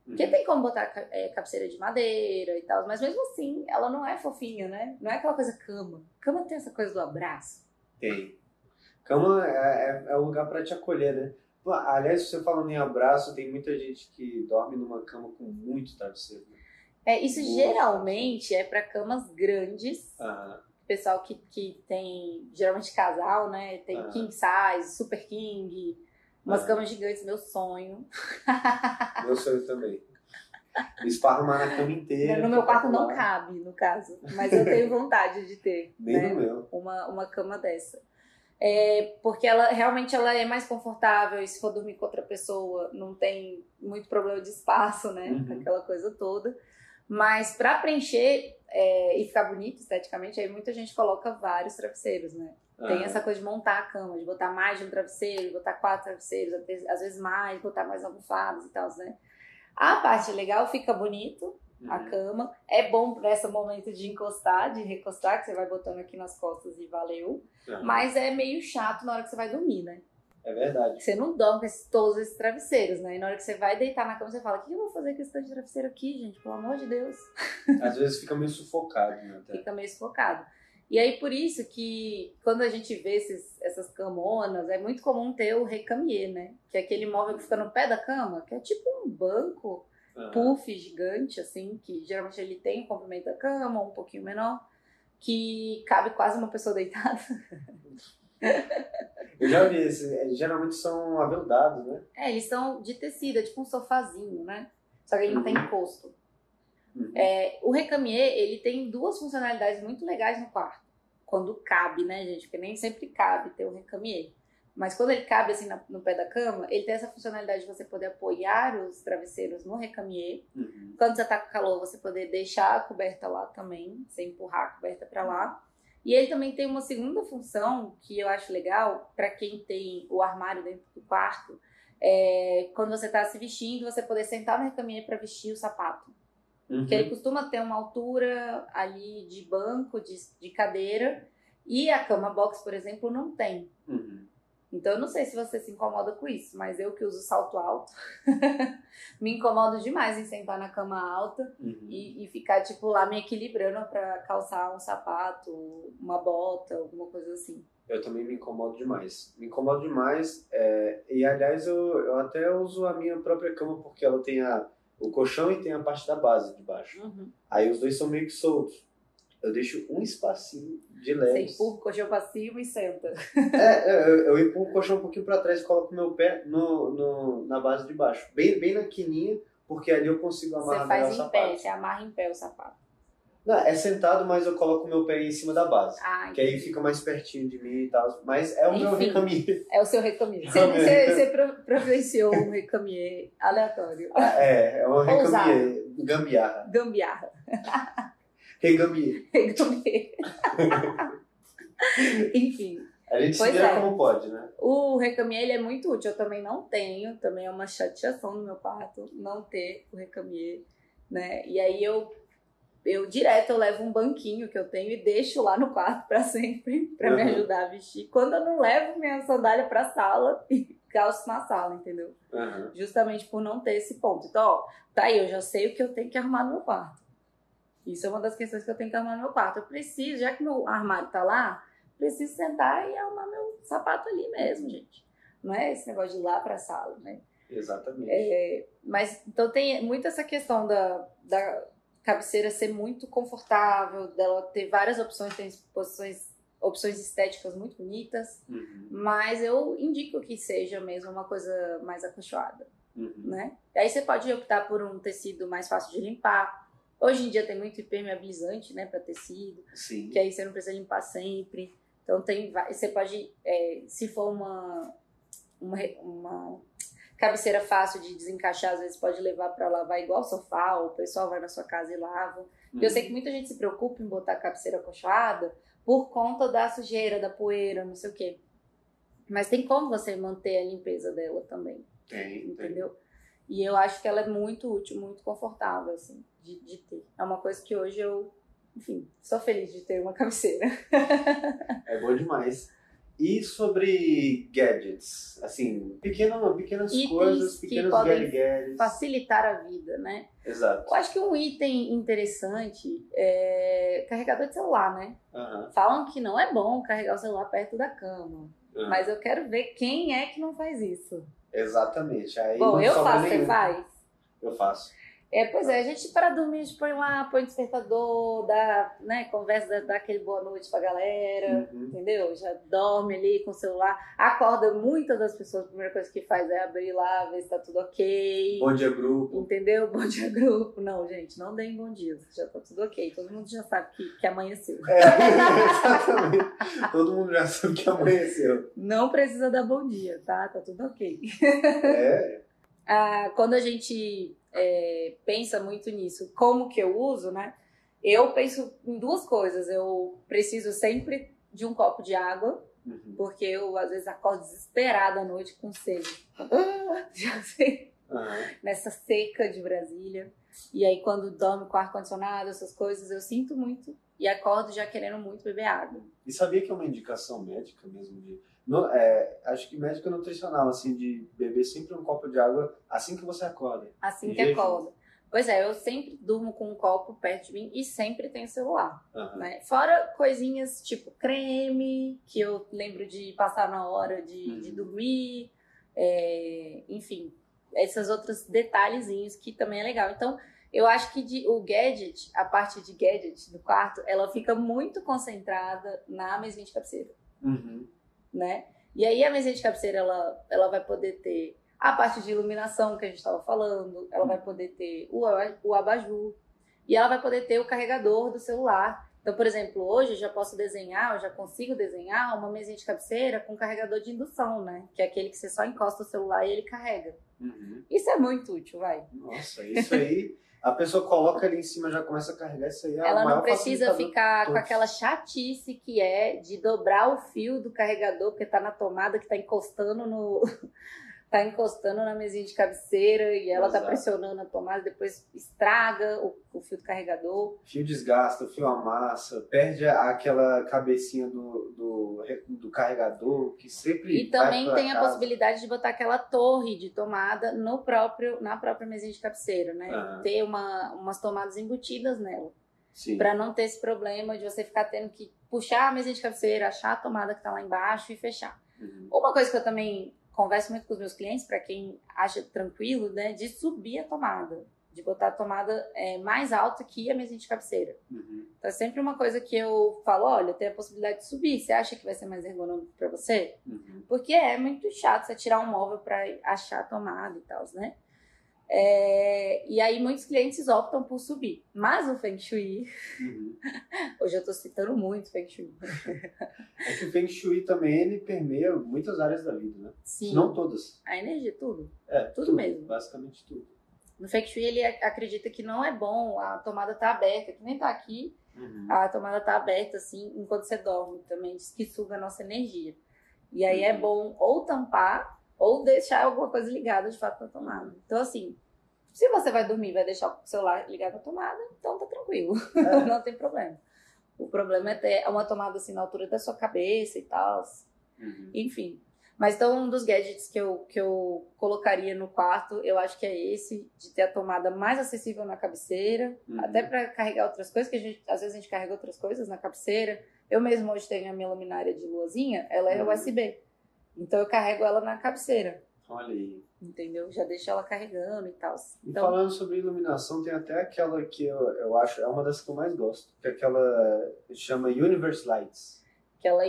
Porque Uhum. tem como botar é, cabeceira de madeira e tal, mas mesmo assim, ela não é fofinha, né? Não é aquela coisa cama. Cama tem essa coisa do abraço. Tem. Cama é, é, é o lugar pra te acolher, né? Aliás, você falando em abraço, tem muita gente que dorme numa cama com muito travesseiro. né? É, isso geralmente é pra camas grandes, Aham. pessoal que, que tem, geralmente casal, né? Tem Ah. king size, super king, umas Ah. camas gigantes, meu sonho. Meu sonho também. Esparramar na cama inteira. no meu quarto não cabe, no caso, mas eu tenho vontade de ter, Nem né? no meu. Uma, uma cama dessa. É, porque ela realmente ela é mais confortável e se for dormir com outra pessoa não tem muito problema de espaço, né? Uhum. Aquela coisa toda. Mas para preencher é, e ficar bonito esteticamente, aí muita gente coloca vários travesseiros, né? Tem Ah, essa coisa de montar a cama, de botar mais de um travesseiro, botar quatro travesseiros, às vezes mais, botar mais almofadas e tal, né? A parte legal fica bonito, a uhum. cama. É bom para esse momento de encostar, de recostar, que você vai botando aqui nas costas e valeu. Aham. Mas é meio chato na hora que você vai dormir, né? É verdade. Você não dorme com esses- todos esses travesseiros, né? E na hora que você vai deitar na cama, você fala: o que eu vou fazer com esse tanto de travesseiro aqui, gente? Pelo amor de Deus. Às vezes fica meio sufocado, né? até. Fica meio sufocado. E aí, por isso que quando a gente vê esses, essas camonas, é muito comum ter o recamier, né? Que é aquele móvel que fica no pé da cama, que é tipo um banco Aham. puff gigante, assim, que geralmente ele tem o comprimento da cama, um pouquinho menor, que cabe quase uma pessoa deitada. Eu já vi esses. é, Geralmente são aveludados, né? É, eles são de tecido, é tipo um sofazinho, né? Só que ele não tem encosto. Uhum. É, o recamier, ele tem duas funcionalidades muito legais no quarto. Quando cabe, né, gente? Porque nem sempre cabe ter o recamier. Mas quando ele cabe assim no pé da cama, ele tem essa funcionalidade de você poder apoiar os travesseiros no recamier. Uhum. Quando você tá com calor, você poder deixar a coberta lá também, você empurrar a coberta para lá. E ele também tem uma segunda função que eu acho legal para quem tem o armário dentro do quarto. É, quando você tá se vestindo, você poder sentar no recamier para vestir o sapato. Uhum. Porque ele costuma ter uma altura ali de banco, de, de cadeira, e a cama box, por exemplo, não tem. Uhum. Então eu não sei se você se incomoda com isso, mas eu que uso salto alto, me incomodo demais em sentar na cama alta Uhum. e, e ficar, tipo, lá me equilibrando pra calçar um sapato, uma bota, alguma coisa assim. Eu também me incomodo demais. Me incomodo demais. é, e aliás, eu, eu até uso a minha própria cama porque ela tem a, o colchão e tem a parte da base de baixo. Aí os dois são meio que soltos. Eu deixo um espacinho de Você leves. empurra o colchão pra cima e senta. É, eu, eu empurro o colchão um pouquinho pra trás e coloco o meu pé no, no, na base de baixo. Bem, bem na quininha, porque ali eu consigo Você amarrar melhor o faz em pé, sapato. você amarra em pé o sapato. Não, é sentado, mas eu coloco o meu pé em cima da base. Ah, Que aí fica mais pertinho de mim e tal. Mas é o meu Enfim. recamier. É o seu recamier. É Você, meu você, você pro- providenciou um recamier aleatório. É, é um recamier. Gambiarra. Gambiarra. Regamier. Recamier. Enfim, A gente Pois se vira é. como pode, né? o recamier ele é muito útil. Eu também não tenho. Também é uma chateação no meu quarto não ter o recamier, né? E aí eu eu direto eu levo um banquinho que eu tenho e deixo lá no quarto para sempre, para me Uhum. ajudar a vestir. Quando eu não levo minha sandália para sala e calço na sala, entendeu? Aham. justamente por não ter esse ponto. Então, ó, tá aí, eu já sei o que eu tenho que arrumar no meu quarto. Isso é uma das questões que eu tenho que arrumar no meu quarto. Eu preciso, já que meu armário tá lá, preciso sentar e arrumar meu sapato ali mesmo, gente. Não é esse negócio de ir lá pra sala, né? Exatamente. É, mas então tem muito essa questão da, da cabeceira ser muito confortável, dela ter várias opções, tem posições, opções estéticas muito bonitas, Uhum. mas eu indico que seja mesmo uma coisa mais acolchoada Uhum. né? E aí você pode optar por um tecido mais fácil de limpar. Hoje em dia tem muito impermeabilizante, né, para tecido, Sim. que aí você não precisa limpar sempre. Então tem, você pode, é, se for uma, uma uma cabeceira fácil de desencaixar, às vezes pode levar para lavar igual sofá, ou o pessoal vai na sua casa e lava. Porque eu sei que muita gente se preocupa em botar a cabeceira acolchoada por conta da sujeira, da poeira, não sei o quê. Mas tem como você manter a limpeza dela também Tem, tem. E eu acho que ela é muito útil, muito confortável, assim, de, de ter. É uma coisa que hoje eu, enfim, sou feliz de ter uma cabeceira. É bom demais. E sobre gadgets? Assim, pequeno, pequenas Itens coisas, que pequenos podem gadgets. Facilitar a vida, né? Exato. Eu acho que um item interessante é carregador de celular, né? Aham, Falam que não é bom carregar o celular perto da cama. aham. Mas eu quero ver quem é que não faz isso. Exatamente. Aí bom, eu faço, você nenhum. faz? Eu faço. É, pois é, a gente para dormir, a gente põe lá, põe despertador, dá, né, conversa, dá, aquele boa noite pra galera, Uhum. entendeu? Já dorme ali com o celular, acorda muitas das pessoas, a primeira coisa que faz é abrir lá, ver se tá tudo ok, Bom dia, grupo. entendeu? Bom dia, grupo. Não, gente, não deem bom dia, já tá tudo ok, todo mundo já sabe que, que amanheceu. É, exatamente. Todo mundo já sabe que amanheceu. Não precisa dar bom dia, tá? Tá tudo ok. É. Ah, quando a gente é, pensa muito nisso, como que eu uso, né? Eu penso em duas coisas. Eu preciso sempre de um copo de água, Uhum. porque eu às vezes acordo desesperada à noite com sede. Já sei, Aham. nessa seca de Brasília. E aí quando dorme com ar-condicionado, essas coisas, eu sinto muito e acordo já querendo muito beber água. E sabia que é uma indicação médica mesmo de. No- é, acho que médica nutricional, assim, de beber sempre um copo de água assim que você acorda. Assim que jejum. acorda. Pois é, eu sempre durmo com um copo perto de mim e sempre tenho celular. Aham. né? Fora coisinhas tipo creme, que eu lembro de passar na hora de, Uhum. de dormir, é, enfim, esses outros detalhezinhos que também é legal. Então, eu acho que de- o gadget, a parte de gadget do quarto, ela fica muito concentrada na mesinha de cabeceira, Uhum. Né? E aí a mesinha de cabeceira, ela, ela vai poder ter a parte de iluminação que a gente estava falando, ela vai poder ter o, o abajur, e ela vai poder ter o carregador do celular. Então, por exemplo, hoje eu já posso desenhar, eu já consigo desenhar uma mesinha de cabeceira com carregador de indução, né? Que é aquele que você só encosta o celular e ele carrega. Uhum. Isso é muito útil, vai. Nossa, isso aí. A pessoa coloca ali em cima já começa a carregar isso aí. É Ela não precisa ficar com aquela chatice que é de dobrar o fio do carregador, porque tá na tomada que tá encostando no. Tá encostando na mesinha de cabeceira e ela tá Exato. pressionando a tomada, depois estraga o, o fio do carregador. Fio desgasta, o fio amassa, perde a- aquela cabecinha do, do, do carregador que sempre. E também tem a casa. possibilidade de botar aquela torre de tomada no próprio, na própria mesinha de cabeceira, né? Aham. Ter uma, umas tomadas embutidas nela. Pra não ter esse problema de você ficar tendo que puxar a mesinha de cabeceira, achar a tomada que tá lá embaixo e fechar. Uhum. Uma coisa que eu também converso muito com os meus clientes, para quem acha tranquilo, né, de subir a tomada, de botar a tomada é, mais alta que a mesinha de cabeceira. Uhum. Então é sempre uma coisa que eu falo, olha, tem a possibilidade de subir, você acha que vai ser mais ergonômico para você? Uhum. Porque é muito chato você tirar um móvel para achar a tomada e tal, né? É, e aí muitos clientes optam por subir. Mas o Feng Shui, Uhum. hoje eu estou citando muito Feng Shui. É que o Feng Shui também ele permeia muitas áreas da vida, né? Sim, Não todas. a energia, tudo. É, Tudo mesmo. Basicamente tudo. No Feng Shui ele ac- acredita que não é bom a tomada tá aberta, que nem tá aqui, Uhum. a tomada tá aberta assim enquanto você dorme também, diz que suga a nossa energia. E aí é Uhum. bom ou tampar ou deixar alguma coisa ligada de fato na tomada. Então assim, se você vai dormir e vai deixar o celular ligado na tomada, então tá tranquilo, É. não tem problema. O problema é ter uma tomada assim na altura da sua cabeça e tal, Uhum. enfim. Mas então um dos gadgets que eu, que eu colocaria no quarto, eu acho que é esse, de ter a tomada mais acessível na cabeceira, Uhum. até para carregar outras coisas, que a gente, às vezes a gente carrega outras coisas na cabeceira. Eu mesmo hoje tenho a minha luminária de luazinha, ela é Uhum. USB. Então eu carrego ela na cabeceira, Olha aí. entendeu? Já deixo ela carregando e tal. E Então, falando sobre iluminação, tem até aquela que eu, eu acho, é uma das que eu mais gosto, que é aquela que chama Universe Lights. que ela,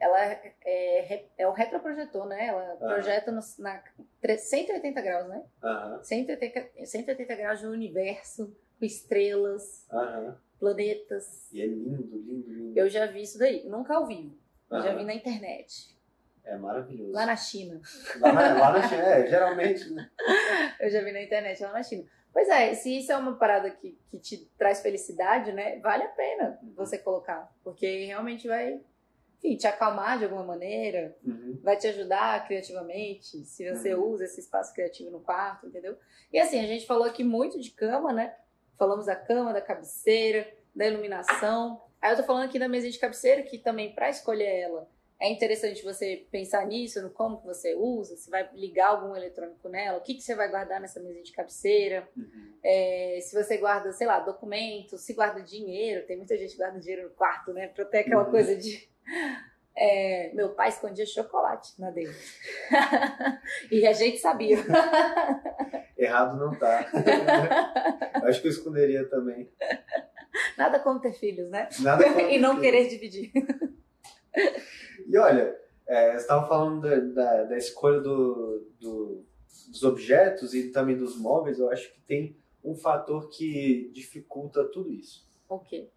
ela é, re- é o retroprojetor, né? Ela projeta no, na tre- 180 graus, né? Aham, 180, 180 graus de universo, com estrelas, aham. planetas. E é lindo, lindo, lindo. Eu já vi isso daí, nunca ao vivo. Eu já vi na internet, É maravilhoso. lá na China. Lá na, lá na China, é, geralmente, né? Eu já vi na internet lá na China. Pois é, se isso é uma parada que, que te traz felicidade, né? Vale a pena você colocar. Porque realmente vai, enfim, te acalmar de alguma maneira, Uhum. vai te ajudar criativamente, se você Uhum. usa esse espaço criativo no quarto, entendeu? E assim, a gente falou aqui muito de cama, né? Falamos da cama, da cabeceira, da iluminação. Aí eu tô falando aqui da mesa de cabeceira, que também para escolher ela é interessante você pensar nisso, no como que você usa, se vai ligar algum eletrônico nela, o que, que você vai guardar nessa mesa de cabeceira, Uhum. é, se você guarda, sei lá, documentos, se guarda dinheiro, tem muita gente que guarda dinheiro no quarto, né? Pra ter aquela Uhum. coisa de. É, meu pai escondia chocolate na dele. e a gente sabia. Errado não tá. Acho que eu esconderia também. Nada como ter filhos, né? Nada contra e não que- querer dividir. E olha, é, você estava falando da, da, da escolha do, do- dos objetos e também dos móveis, eu acho que tem um fator que dificulta tudo isso. O quê?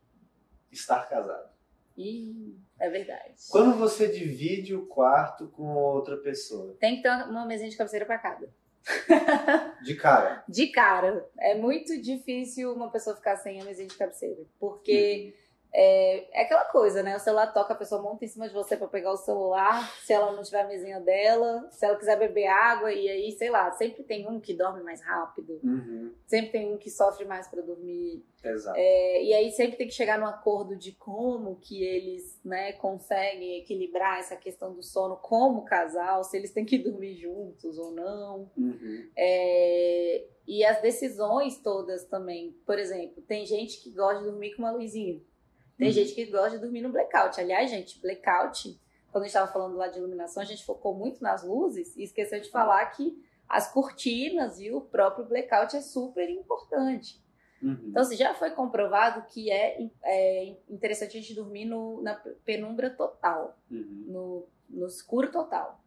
Estar casado. Ih, é verdade. Quando você divide o quarto com outra pessoa, Tem que ter uma mesinha de cabeceira pra cada. de cara. De cara, é muito difícil uma pessoa ficar sem a mesinha de cabeceira. Porque é, é aquela coisa, né? O celular toca, a pessoa monta em cima de você pra pegar o celular, se ela não tiver a mesinha dela, se ela quiser beber água, e aí, sei lá, sempre tem um que dorme mais rápido, Uhum, sempre tem um que sofre mais pra dormir. exato. É, e aí sempre tem que chegar num acordo de como que eles né, conseguem equilibrar essa questão do sono como casal, se eles têm que dormir juntos ou não. Uhum, É, e as decisões todas também. Por exemplo, tem gente que gosta de dormir com uma luzinha. Tem Uhum. gente que gosta de dormir no blackout. Aliás, gente, blackout, quando a gente estava falando lá de iluminação, a gente focou muito nas luzes e esqueceu de falar que as cortinas e o próprio blackout é super importante. uhum. Então, assim, já foi comprovado que é, é interessante a gente dormir no- na penumbra total, Uhum. no, no escuro total.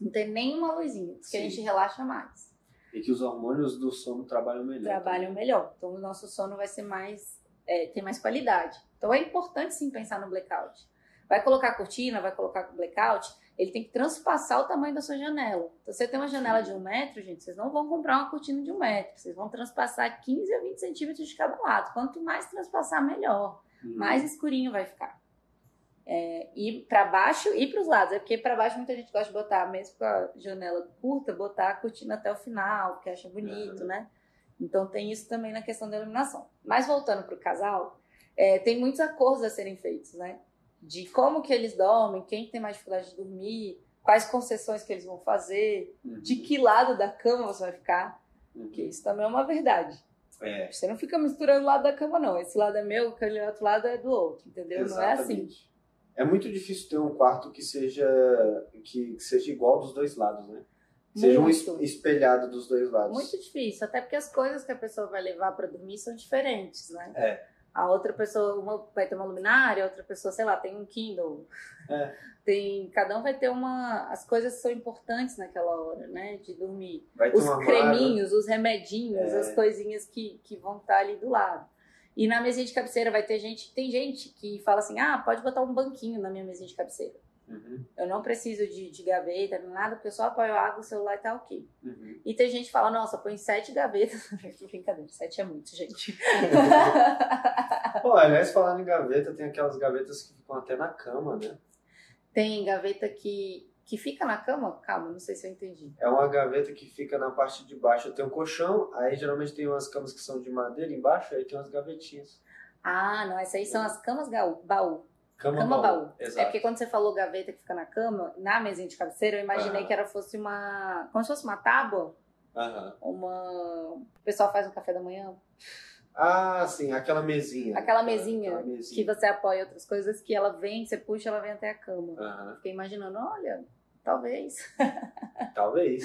Não tem nenhuma luzinha, porque a gente relaxa mais. E que os hormônios do sono trabalham melhor. trabalham melhor. Então o nosso sono vai ser mais, é, tem mais qualidade. Então é importante sim pensar no blackout. Vai colocar a cortina, vai colocar o blackout, ele tem que transpassar o tamanho da sua janela. Então você tem uma janela de um metro, gente, vocês não vão comprar uma cortina de um metro, vocês vão transpassar 15 a 20 centímetros de cada lado. Quanto mais transpassar, melhor. Uhum. Mais escurinho vai ficar. É, e para baixo e para os lados. É porque para baixo muita gente gosta de botar, mesmo com a janela curta, botar a cortina até o final, porque acha bonito, Uhum. né? Então tem isso também na questão da iluminação. Mas voltando para o casal, é, tem muitos acordos a serem feitos, né? De como que eles dormem, quem tem mais dificuldade de dormir, quais concessões que eles vão fazer, Uhum. de que lado da cama você vai ficar, Uhum. porque isso também é uma verdade. É, Você não fica misturando o lado da cama, não. Esse lado é meu, aquele outro lado é do outro, entendeu? Não é assim. exatamente. É muito difícil ter um quarto que seja que, que seja igual dos dois lados, né? Seja um Muito. espelhado dos dois lados. Muito difícil, até porque as coisas que a pessoa vai levar para dormir são diferentes, né? É. A outra pessoa uma vai ter uma luminária, a outra pessoa, sei lá, tem um Kindle. É. Tem, cada um vai ter uma. As coisas são importantes naquela hora, né? De dormir. Vai Os creminhos, os remedinhos, É. as coisinhas que, que vão estar ali do lado. E na mesinha de cabeceira vai ter gente. Tem gente que fala assim: ah, pode botar um banquinho na minha mesinha de cabeceira. Uhum, Eu não preciso de, de gaveta, nada, porque eu só apoio a água, o celular e tá ok. uhum. E tem gente que fala, nossa, põe sete gavetas. Brincadeira, sete é muito, gente. Pô, aliás, falando em gaveta, tem aquelas gavetas que ficam até na cama, né? tem gaveta que, que fica na cama? Calma, não sei se eu entendi. É uma gaveta que fica na parte de baixo. Tem um colchão, aí geralmente tem umas camas que são de madeira embaixo, aí tem umas gavetinhas. Ah, não, essas aí são as camas baú. Cama, Cama baú. Exato. É porque quando você falou gaveta que fica na cama, na mesinha de cabeceira, eu imaginei Aham. que era fosse uma. Como se fosse uma tábua. Aham. Uma. O pessoal faz no café da manhã. Ah, sim, aquela mesinha. Aquela mesinha Aquela mesinha. Que você apoia outras coisas que ela vem, você puxa, ela vem até a cama. Aham. Fiquei imaginando, olha, talvez. Talvez.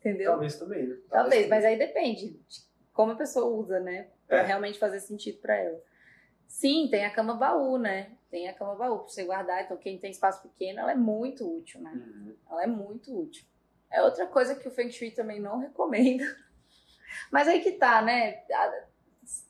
Entendeu? Talvez também, né? Talvez, mas aí depende de como a pessoa usa, né? Pra É. realmente fazer sentido pra ela. Sim, tem a cama baú, né? Tem a cama baú pra você guardar. Então, quem tem espaço pequeno, ela é muito útil, né? Uhum. Ela é muito útil. É outra coisa que o Feng Shui também não recomenda. Mas aí que tá, né?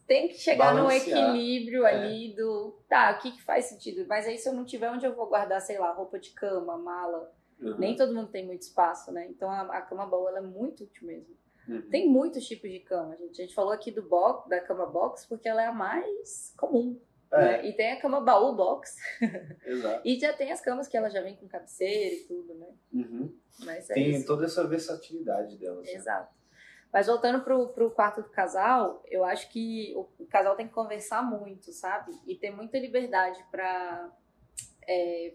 Tem que chegar num Balancear. equilíbrio É. ali do. Tá, o que, que faz sentido? Mas aí se eu não tiver onde eu vou guardar, sei lá, roupa de cama, mala. Uhum. Nem todo mundo tem muito espaço, né? Então a, a cama baú ela é muito útil mesmo. Uhum. Tem muitos tipos de cama, gente. A gente falou aqui do box, da cama box porque ela é a mais comum. É, Né? E tem a cama baú box. exato. E já tem as camas que ela já vem com cabeceira e tudo, né? Uhum. Mas é Tem isso. toda essa versatilidade delas. né? Exato. Mas voltando pro, pro quarto do casal, eu acho que o, o casal tem que conversar muito, sabe? E ter muita liberdade pra é,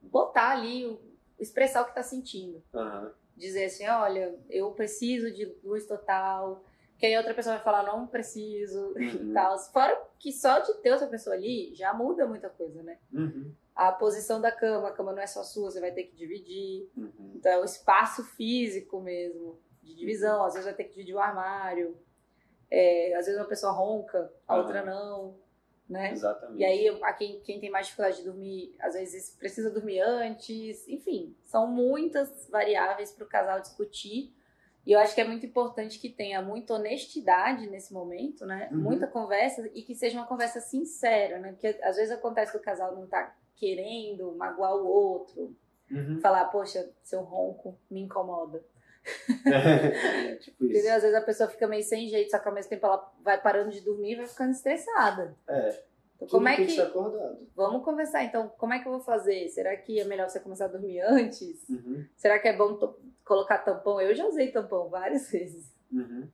botar ali, o- expressar o que tá sentindo. Aham. Dizer assim, olha, eu preciso de luz total. Que aí outra pessoa vai falar, não preciso Uhum. e tal. Fora que só de ter outra pessoa ali já muda muita coisa, né? Uhum. A posição da cama, a cama não é só sua, você vai ter que dividir. Uhum. Então é o espaço físico mesmo, de divisão. Às vezes vai ter que dividir o armário. É, às vezes uma pessoa ronca, a outra não, né? Exatamente. E aí, a quem, quem tem mais dificuldade de dormir, às vezes precisa dormir antes. Enfim, são muitas variáveis para o casal discutir. E eu acho que é muito importante que tenha muita honestidade nesse momento, né? Uhum. Muita conversa e que seja uma conversa sincera, né? Porque às vezes acontece que o casal não tá querendo magoar o outro, Uhum. falar, poxa, seu ronco me incomoda. É, tipo isso. Entendeu? Às vezes a pessoa fica meio sem jeito, só que ao mesmo tempo ela vai parando de dormir e vai ficando estressada. É. Então, como é que. acordado. Vamos conversar então, como é que eu vou fazer? Será que é melhor você começar a dormir antes? Uhum. Será que é bom to- colocar tampão? Eu já usei tampão várias vezes. Uhum.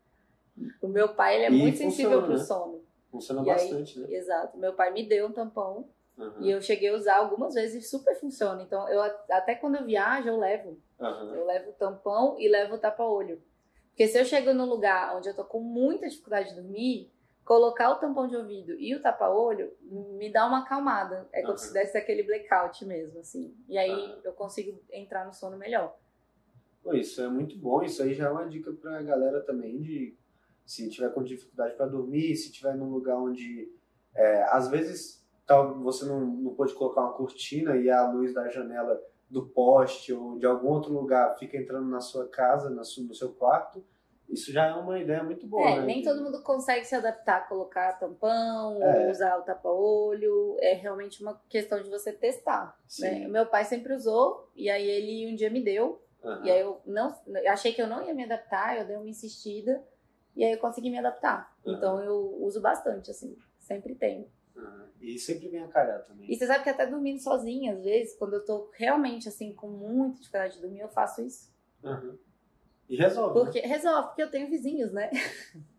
O meu pai, ele é E muito sensível funciona, pro né? sono. Funciona E aí- bastante, né? Exato. Meu pai me deu um tampão Uhum. e eu cheguei a usar algumas vezes e super funciona. Então, eu até quando eu viajo, eu levo. Aham. Eu levo o tampão e levo o tapa-olho. Porque se eu chego num lugar onde eu tô com muita dificuldade de dormir, colocar o tampão de ouvido e o tapa-olho me dá uma acalmada. É como Aham. se desse aquele blackout mesmo, assim. E aí Aham. eu consigo entrar no sono melhor. Pô, isso é muito bom. Isso aí já é uma dica pra galera também de se tiver com dificuldade para dormir, se tiver num lugar onde é, às vezes tal, você não, não pode colocar uma cortina e a luz da janela do poste ou de algum outro lugar fica entrando na sua casa, na sua, no seu quarto. Isso já é uma ideia muito boa, é, né? nem todo mundo consegue se adaptar a colocar tampão É. ou usar o tapa-olho. É realmente uma questão de você testar. Né? Meu pai sempre usou, e aí ele um dia me deu. Aham. E aí eu não eu achei que eu não ia me adaptar, eu dei uma insistida e aí eu consegui me adaptar. Aham. Então eu uso bastante, assim, sempre tenho. Aham. E sempre vem a calhar também. E você sabe que até dormindo sozinha, às vezes, quando eu tô realmente assim, com muita dificuldade de dormir, eu faço isso. E resolve. né? Porque resolve, porque eu tenho vizinhos, né?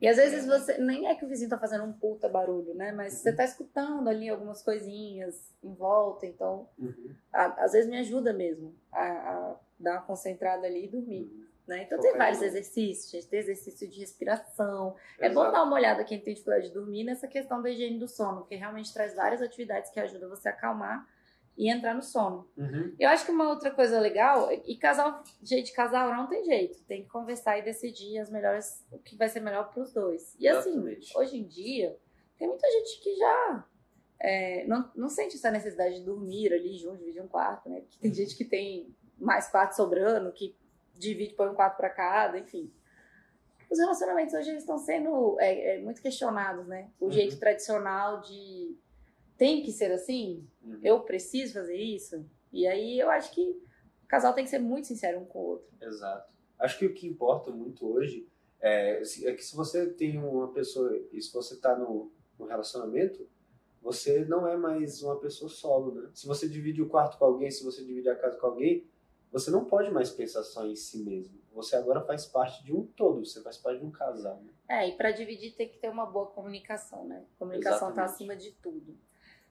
E às vezes você. Nem é que o vizinho tá fazendo um puta barulho, né? Mas você tá escutando ali algumas coisinhas em volta, então Uhum. a- às vezes me ajuda mesmo a, a dar uma concentrada ali e dormir. Uhum. Né? Então tem vários exercícios, gente. Tem exercício de respiração. É bom Exato. dar uma olhada quem tem dificuldade de dormir nessa questão da higiene do sono, porque realmente traz várias atividades que ajudam você a acalmar e entrar no sono. Uhum. Eu acho que uma outra coisa legal, e casal, gente, casal não tem jeito, tem que conversar e decidir as melhores, o que vai ser melhor para os dois. E assim, Exatamente. hoje em dia, Tem muita gente que já é, não, não sente essa necessidade de dormir ali junto, dividir um quarto, né? Porque tem gente que tem mais quartos sobrando, que divide, põe um quarto para cada, enfim. Os relacionamentos hoje eles estão sendo é, é, muito questionados, né? O uhum. jeito tradicional de tem que ser assim? Uhum. Eu preciso fazer isso? E aí eu acho que o casal tem que ser muito sincero um com o outro. Exato. Acho que o que importa muito hoje é, é que se você tem uma pessoa, e se você está no, no relacionamento, você não é mais uma pessoa solo, né? Se você divide o quarto com alguém, se você divide a casa com alguém, você não pode mais pensar só em si mesmo. Você agora faz parte de um todo, você faz parte de um casal. Né? É, e para dividir tem que ter uma boa comunicação, né? Comunicação está acima de tudo.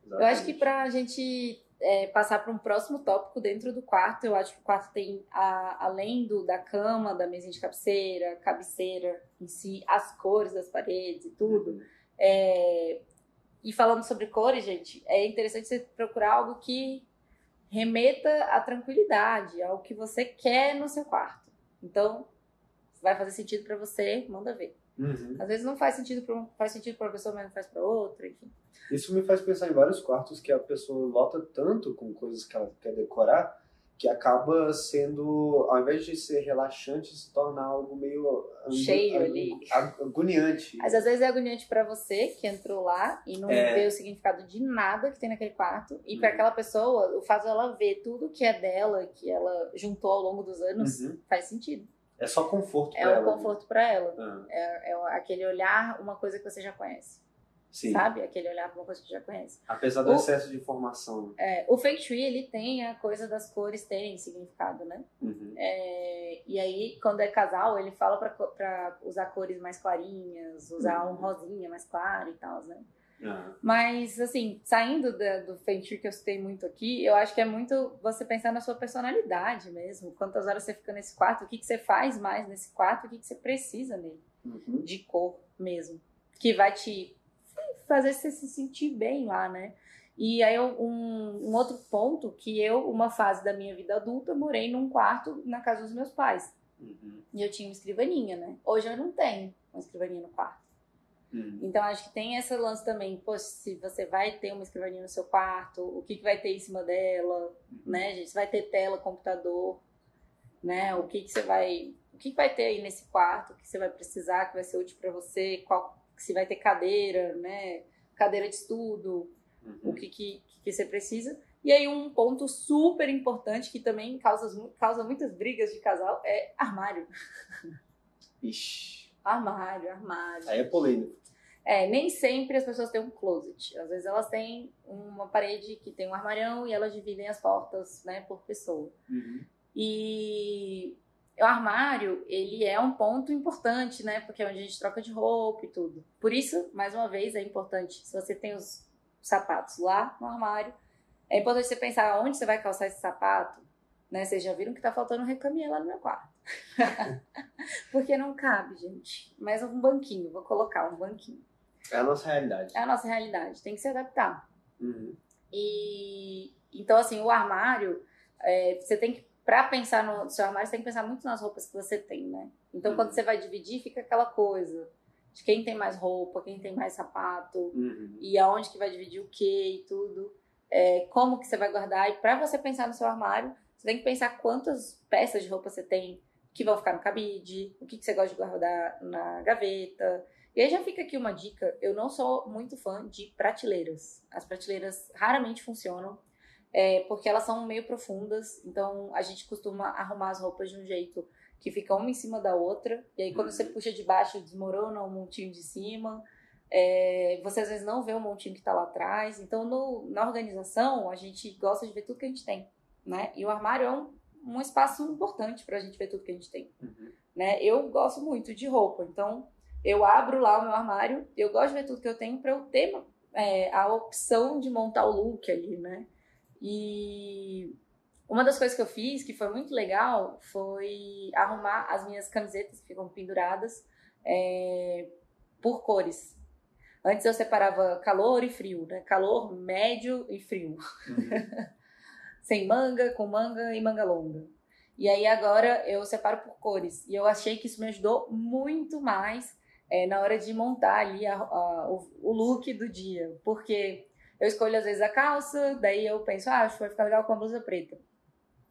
Exatamente. Eu acho que para a gente é, passar para um próximo tópico dentro do quarto, eu acho que o quarto tem, a, além do, da cama, da mesinha de cabeceira, cabeceira em si, as cores das paredes e tudo. Uhum. É, e falando sobre cores, gente, é interessante você procurar algo que remeta à tranquilidade, ao que você quer no seu quarto. Então, vai fazer sentido para você, manda ver. Uhum. Às vezes não faz sentido para faz sentido para uma pessoa, mas não faz para outra, enfim. Isso me faz pensar em vários quartos que a pessoa lota tanto com coisas que ela quer decorar que acaba sendo, ao invés de ser relaxante, se torna algo meio cheio ali, agoniante. Mas às vezes é agoniante para você que entrou lá e não é. vê o significado de nada que tem naquele quarto, e uhum. para aquela pessoa, o fato dela ver tudo que é dela, que ela juntou ao longo dos anos, uhum. faz sentido. É só conforto para ela. É um conforto para ela. Uhum. É, é aquele olhar, uma coisa que você já conhece. Sim. Sabe? Aquele olhar para uma coisa que já conhece. Apesar do o, excesso de informação. É, o Feng Shui, ele tem a coisa das cores terem significado, né? Uhum. É, e aí, quando é casal, ele fala para usar cores mais clarinhas, usar uhum. um rosinha mais claro e tal, né? Mas, assim, saindo da, do Shui que eu citei muito aqui, eu acho que é muito você pensar na sua personalidade mesmo. Quantas horas você fica nesse quarto, o que, que você faz mais nesse quarto, o que, que você precisa nele, uhum. de cor mesmo. Que vai te fazer você se sentir bem lá, né? E aí, um, um, outro ponto que eu, uma fase da minha vida adulta, morei num quarto na casa dos meus pais. Uhum. E eu tinha uma escrivaninha, né? Hoje eu não tenho uma escrivaninha no quarto. Uhum. Então, acho que tem esse lance também. Poxa, se você vai ter uma escrivaninha no seu quarto, o que, que vai ter em cima dela, uhum. né, gente? Você vai ter tela, computador, né? O que, que você vai... O que, que vai ter aí nesse quarto, o que você vai precisar, que vai ser útil para você, qual se vai ter cadeira, né? Cadeira de estudo, uhum. o que, que, que você precisa. E aí um ponto super importante que também causa, causa muitas brigas de casal é armário. Ixi. Armário, armário. Aí é polêmico. É, nem sempre as pessoas têm um closet. Às vezes elas têm uma parede que tem um armarião e elas dividem as portas, né, por pessoa. Uhum. E o armário, ele é um ponto importante, né? Porque é onde a gente troca de roupa e tudo. Por isso, mais uma vez, é importante, se você tem os sapatos lá no armário, é importante você pensar onde você vai calçar esse sapato, né? Vocês já viram que tá faltando um recamier lá no meu quarto. Porque não cabe, gente. Mais um banquinho, vou colocar um banquinho. É a nossa realidade. É a nossa realidade, tem que se adaptar. Uhum. E então, assim, o armário, é, você tem que para pensar no seu armário, você tem que pensar muito nas roupas que você tem, né? Então, uhum. quando você vai dividir, fica aquela coisa de quem tem mais roupa, quem tem mais sapato, uhum. e aonde que vai dividir o que e tudo. É, como que você vai guardar. E para você pensar no seu armário, você tem que pensar quantas peças de roupa você tem que vão ficar no cabide, o que, que você gosta de guardar na gaveta. E aí já fica aqui uma dica: eu não sou muito fã de prateleiras. As prateleiras raramente funcionam é, porque elas são meio profundas, então a gente costuma arrumar as roupas de um jeito que fica uma em cima da outra, e aí quando você uhum. puxa de baixo, desmorona um montinho de cima, é, você às vezes não vê o montinho que está lá atrás, então no, na organização a gente gosta de ver tudo que a gente tem, né? E o armário é um, um espaço importante para a gente ver tudo que a gente tem, uhum. né? Eu gosto muito de roupa, então eu abro lá o meu armário, eu gosto de ver tudo que eu tenho para eu ter é, a opção de montar o look ali, né? E uma das coisas que eu fiz, que foi muito legal, foi arrumar as minhas camisetas que ficam penduradas é, por cores. Antes eu separava calor e frio, né? Calor, médio e frio. Uhum. Sem manga, com manga e manga longa. E aí agora eu separo por cores. E eu achei que isso me ajudou muito mais é, na hora de montar ali a, a, o, o look do dia. Porque eu escolho às vezes a calça, daí eu penso, ah, acho que vai ficar legal com a blusa preta.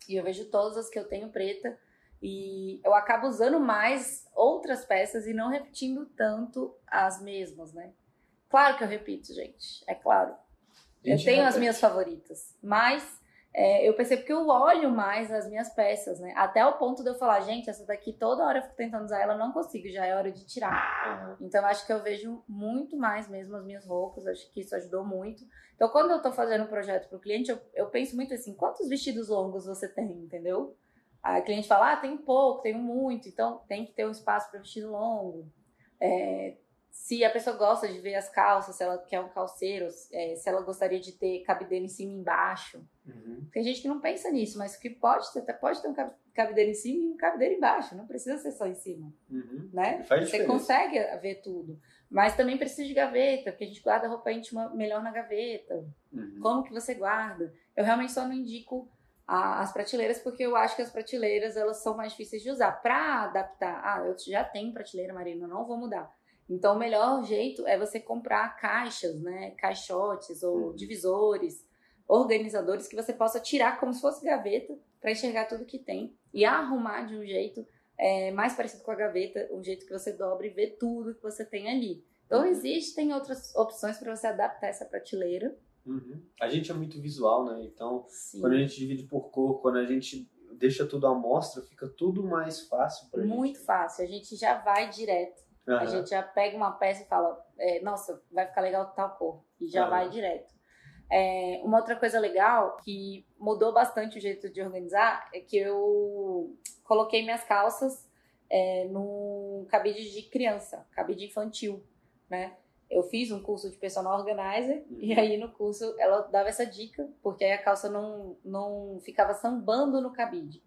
E eu vejo todas as que eu tenho preta e eu acabo usando mais outras peças e não repetindo tanto as mesmas, né? Claro que eu repito, gente, é claro. Eu tenho as minhas favoritas, mas é, eu percebo que eu olho mais as minhas peças, né? Até o ponto de eu falar, gente, essa daqui toda hora eu fico tentando usar ela, não consigo, já é hora de tirar. Uhum. Então acho que eu vejo muito mais mesmo as minhas roupas, acho que isso ajudou muito. Então quando eu tô fazendo um projeto pro cliente, eu, eu penso muito assim, quantos vestidos longos você tem, entendeu? Aí o cliente fala, ah, tem pouco, tenho muito, então tem que ter um espaço para vestido longo. É, se a pessoa gosta de ver as calças, se ela quer um calceiro, é, se ela gostaria de ter cabideiro em cima e embaixo. Uhum. Tem gente que não pensa nisso, mas que pode ter, pode ter um cabideiro em cima e um cabideiro embaixo, não precisa ser só em cima. Uhum. Né? Você consegue ver tudo. Mas também precisa de gaveta, porque a gente guarda roupa íntima melhor na gaveta. Uhum. Como que você guarda? Eu realmente só não indico a, as prateleiras, porque eu acho que as prateleiras elas são mais difíceis de usar. Para adaptar, ah, eu já tenho prateleira marina, não vou mudar então, o melhor jeito é você comprar caixas, né? Caixotes ou uhum. divisores, organizadores que você possa tirar como se fosse gaveta para enxergar tudo que tem e arrumar de um jeito é, mais parecido com a gaveta, um jeito que você dobra e vê tudo que você tem ali. Então, uhum. existem outras opções para você adaptar essa prateleira. Uhum. A gente é muito visual, né? Então, Sim. quando a gente divide por cor, quando a gente deixa tudo à mostra, fica tudo mais fácil para gente. Muito fácil. A gente já vai direto Uhum. A gente já pega uma peça e fala, é, nossa, vai ficar legal tal cor. E já uhum. vai direto. É, uma outra coisa legal que mudou bastante o jeito de organizar é que eu coloquei minhas calças é, no cabide de criança, cabide infantil, né? Eu fiz um curso de personal organizer uhum. e aí no curso ela dava essa dica, porque aí a calça não, não ficava sambando no cabide.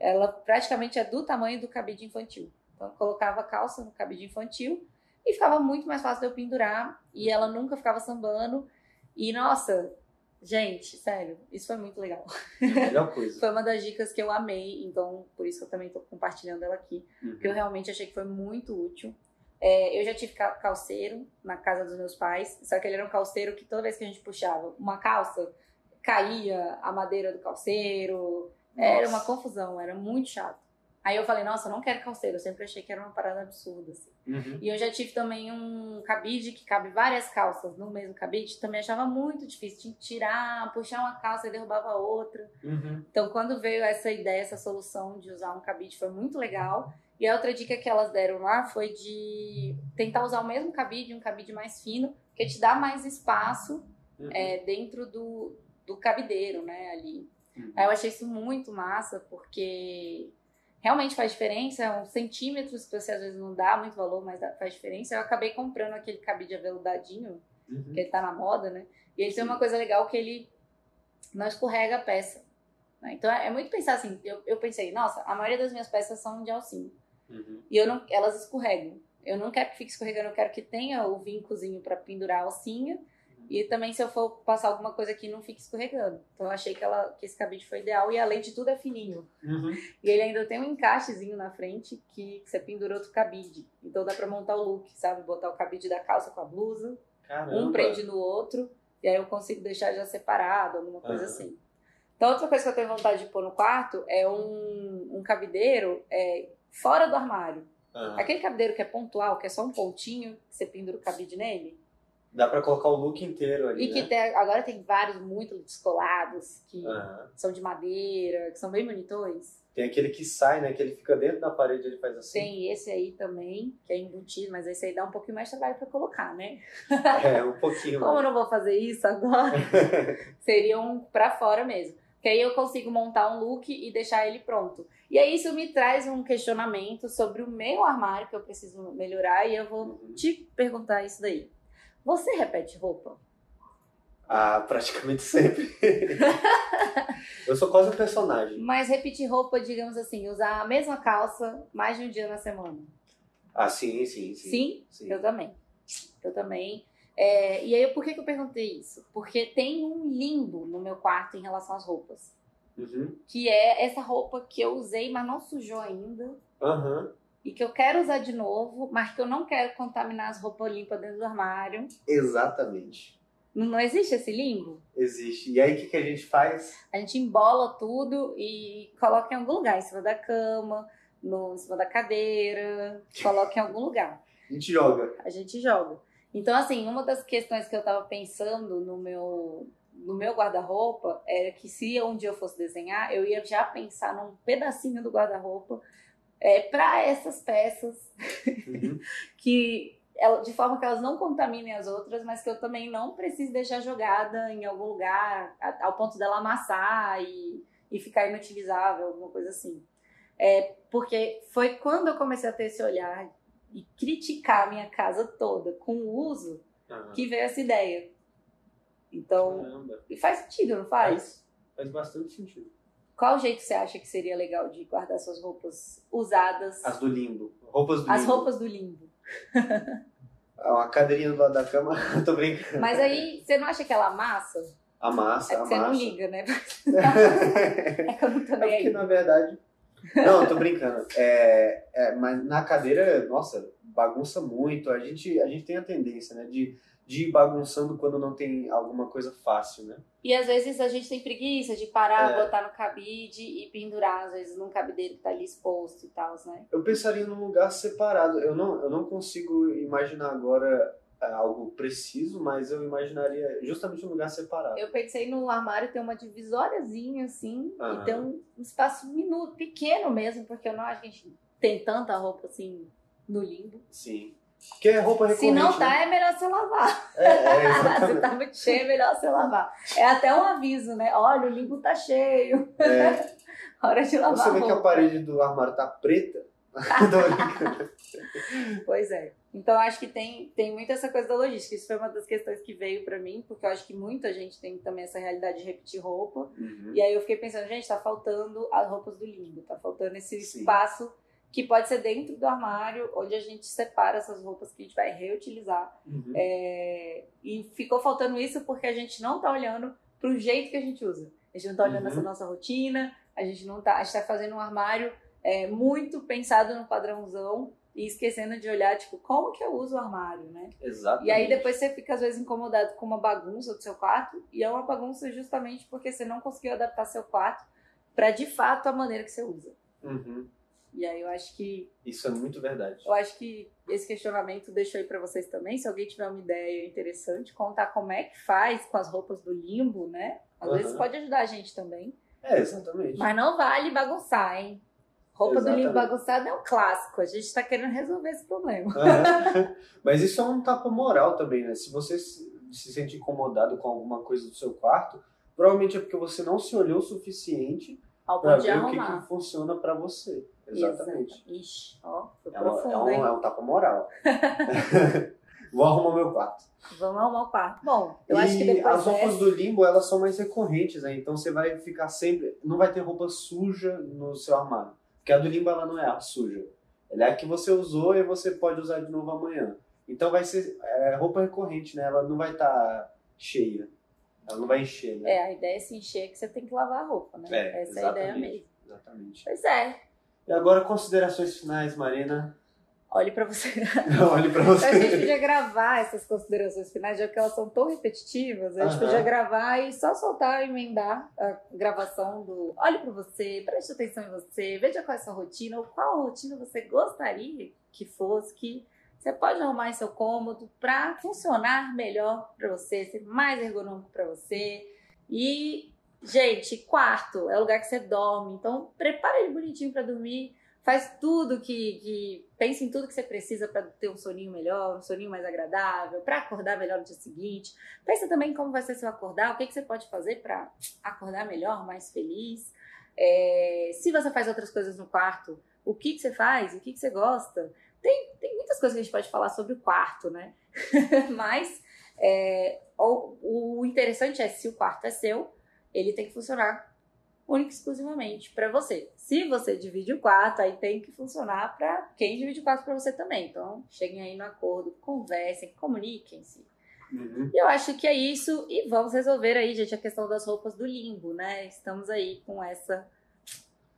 Ela praticamente é do tamanho do cabide infantil. Então, eu colocava calça no cabide infantil e ficava muito mais fácil de eu pendurar e ela nunca ficava sambando. E nossa, gente, sério, isso foi muito legal. Melhor coisa. foi uma das dicas que eu amei, então por isso que eu também estou compartilhando ela aqui, uhum. porque eu realmente achei que foi muito útil. É, eu já tive calceiro na casa dos meus pais, só que ele era um calceiro que toda vez que a gente puxava uma calça, caía a madeira do calceiro, Nossa. era uma confusão, era muito chato. Aí eu falei, nossa, eu não quero calceiro, eu sempre achei que era uma parada absurda, assim. Uhum. E eu já tive também um cabide que cabe várias calças no mesmo cabide, também achava muito difícil, tinha que tirar, puxar uma calça e derrubava outra. Uhum. Então, quando veio essa ideia, essa solução de usar um cabide, foi muito legal. E a outra dica que elas deram lá foi de tentar usar o mesmo cabide, um cabide mais fino, que te dá mais espaço uhum. é, dentro do, do cabideiro, né, ali. Uhum. Aí eu achei isso muito massa, porque realmente faz diferença, uns centímetros que você às vezes não dá muito valor, mas faz diferença. Eu acabei comprando aquele cabide aveludadinho, uhum. que ele tá na moda, né? E ele tem uma coisa legal que ele não escorrega a peça. Né? Então é muito pensar assim, eu, eu pensei, nossa, a maioria das minhas peças são de alcinho. Uhum. E eu não, elas escorregam. Eu não quero que fique escorregando, eu quero que tenha o vincozinho para pendurar a alcinha e também se eu for passar alguma coisa aqui, não fique escorregando. Então eu achei que, ela, que esse cabide foi ideal. E além de tudo, é fininho. Uhum. E ele ainda tem um encaixezinho na frente que, você pendura outro cabide. Então dá pra montar o look, sabe? Botar o cabide da calça com a blusa. Caramba. Um prende no outro. E aí eu consigo deixar já separado, alguma coisa uhum. assim. Então outra coisa que eu tenho vontade de pôr no quarto é um, um cabideiro é, fora do armário. Uhum. Aquele cabideiro que é pontual, que é só um pontinho, que você pendura o cabide nele. Dá pra colocar o look inteiro ali. E que né? tem, agora tem vários muito descolados, que uhum. são de madeira, que são bem bonitões. Tem aquele que sai, né? Que ele fica dentro da parede e ele faz assim. Tem esse aí também, que é embutido, mas esse aí dá um pouquinho mais de trabalho pra colocar, né? É, um pouquinho Como eu não vou fazer isso agora, seria um pra fora mesmo. Que aí eu consigo montar um look e deixar ele pronto. E aí isso me traz um questionamento sobre o meu armário que eu preciso melhorar e eu vou uhum. te perguntar isso daí. Você repete roupa? Ah, praticamente sempre. eu sou quase um personagem. Mas repetir roupa, digamos assim, usar a mesma calça mais de um dia na semana. Ah, sim, sim, sim. Sim? sim. Eu também. Eu também. É, e aí, por que, que eu perguntei isso? Porque tem um limbo no meu quarto em relação às roupas. Uhum. Que é essa roupa que eu usei, mas não sujou ainda. Uhum. E que eu quero usar de novo, mas que eu não quero contaminar as roupas limpas dentro do armário. Exatamente. Não, não existe esse limbo? Existe. E aí o que, que a gente faz? A gente embola tudo e coloca em algum lugar, em cima da cama, no, em cima da cadeira, coloca em algum lugar. A gente joga. A gente joga. Então, assim, uma das questões que eu tava pensando no meu, no meu guarda-roupa era que se um dia eu fosse desenhar, eu ia já pensar num pedacinho do guarda-roupa é, para essas peças Uhum. que ela- de forma que elas não contaminem as outras, mas que eu também não preciso deixar jogada em algum lugar a- ao ponto dela amassar e, e ficar inutilizável, alguma coisa assim. É, porque foi quando eu comecei a ter esse olhar e criticar a minha casa toda com o uso que veio essa ideia. Então, Caramba. e faz sentido, não faz? Faz bastante sentido. Qual jeito você acha que seria legal de guardar suas roupas usadas? As do limbo. Roupas do As limbo. roupas do limbo. Uma cadeirinha do lado da cama. Tô brincando. Mas aí, você não acha que ela amassa? Amassa, É que você não amassa. liga, né? é É que eu não tô nem porque, aí. na verdade... Não, eu tô brincando. É, é, mas na cadeira, nossa, bagunça muito. A gente, a gente tem a tendência, né, de, de ir bagunçando quando não tem alguma coisa fácil, né? E às vezes a gente tem preguiça de parar, É. botar no cabide e pendurar, às vezes num cabideiro que tá ali exposto e tal, né? Eu pensaria num lugar separado. Eu não, eu não consigo imaginar agora é, algo preciso, mas eu imaginaria justamente um lugar separado. Eu pensei no armário ter uma divisóriazinha assim Aham. e ter um espaço minuto, pequeno mesmo, porque eu não acho que a gente tem tanta roupa assim no limbo. Sim. Porque é roupa recorrente. Se não né? tá, é melhor você lavar. É, é, Se tá muito cheio, é melhor você lavar. É até um aviso, né? Olha, o limbo tá cheio. É. Hora de lavar Você vê que a parede do armário tá preta. Pois é. Então, acho que tem, tem muito essa coisa da logística. Isso foi uma das questões que veio pra mim, porque eu acho que muita gente tem também essa realidade de repetir roupa. Uhum. E aí eu fiquei pensando, gente, tá faltando as roupas do limbo, tá faltando esse Sim. espaço que pode ser dentro do armário, onde a gente separa essas roupas que a gente vai reutilizar. Uhum. É, E ficou faltando isso porque a gente não tá olhando pro jeito que a gente usa. A gente não tá olhando Uhum. essa nossa rotina, a gente não tá. A gente tá fazendo um armário é, muito pensado no padrãozão e esquecendo de olhar, tipo, como que eu uso o armário, né? Exatamente. E aí depois você fica às vezes incomodado com uma bagunça do seu quarto, e é uma bagunça justamente porque você não conseguiu adaptar seu quarto para de fato a maneira que você usa. Uhum. E aí eu acho que Isso é muito verdade. eu acho que esse questionamento deixo aí para vocês também, se alguém tiver uma ideia interessante, contar como é que faz com as roupas do limbo, né? Às Aham. vezes pode ajudar a gente também. É, exatamente. Mas não vale bagunçar, hein? Roupa do limbo Exatamente. bagunçada é um clássico. A gente tá querendo resolver esse problema. Mas isso é um tapa moral também, né? Se você se se sente incomodado com alguma coisa do seu quarto, provavelmente é porque você não se olhou o suficiente para ver o que, arrumar. que funciona para você. Exatamente. Exato. Ixi, ó, foi É, uma- profundo, é um, é um tapa moral. Vou arrumar meu quarto. Vamos arrumar o quarto. Bom, eu e acho que depois as roupas dessa- do limbo, elas são mais recorrentes, né? Então você vai ficar sempre... Não vai ter roupa suja no seu armário. Porque a do limbo, ela não é a suja. Ela é a que você usou e você pode usar de novo amanhã. Então vai ser é, roupa recorrente, né? Ela não vai estar cheia. Ela não vai encher, né? É, a ideia é se encher que você tem que lavar a roupa, né? É, Essa é a ideia mesmo. Exatamente. Pois é. E agora, considerações finais, Marina. Olhe pra você. Olhe pra A gente você. podia gravar essas considerações finais, já que elas são tão repetitivas, a gente podia gravar e só soltar emendar a gravação do olhe pra você, preste atenção em você, veja qual é a sua rotina, ou qual rotina você gostaria que fosse, que você pode arrumar em seu cômodo para funcionar melhor para você, ser mais ergonômico para você. E, gente, quarto é o lugar que você dorme, então prepara ele bonitinho para dormir faz tudo que, que pensa em tudo que você precisa para ter um soninho melhor, um soninho mais agradável, para acordar melhor no dia seguinte. Pensa também como vai ser seu acordar, o que, que você pode fazer para acordar melhor, mais feliz. É, se você faz outras coisas no quarto, o que, que você faz, o que, que você gosta. Tem, tem muitas coisas que a gente pode falar sobre o quarto, né? Mas é, o, o interessante é se o quarto é seu, ele tem que funcionar única e exclusivamente para você. Se você divide o quarto, aí tem que funcionar para quem divide o quarto para você também. Então, cheguem aí no acordo, conversem, comuniquem-se. Uhum. E eu acho que é isso e vamos resolver aí, gente, a questão das roupas do limbo, né? Estamos aí com essa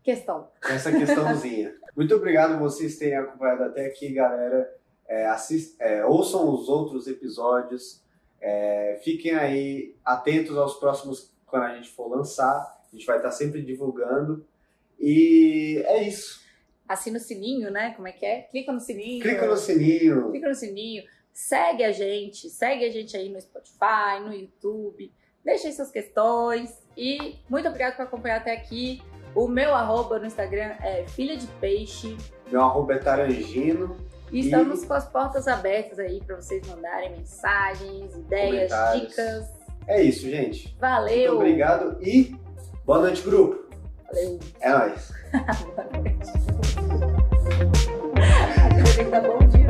questão. Essa questãozinha. Muito obrigado vocês terem acompanhado até aqui, galera. É, assist, é, ouçam os outros episódios. É, fiquem aí atentos aos próximos quando a gente for lançar. A gente vai estar sempre divulgando. E é isso. Assina o sininho, né? Como é que é? Clica no sininho. Clica no sininho. Clica no sininho. Segue a gente. Segue a gente aí no Spotify, no YouTube. Deixe aí suas questões. E muito obrigado por acompanhar até aqui. O meu arroba no Instagram é filha de peixe. Meu arroba é Tarangino. E estamos e... com as portas abertas aí para vocês mandarem mensagens, ideias, dicas. É isso, gente. Valeu. Muito obrigado e boa noite, grupo. Valeu. É nóis. boa noite. bom?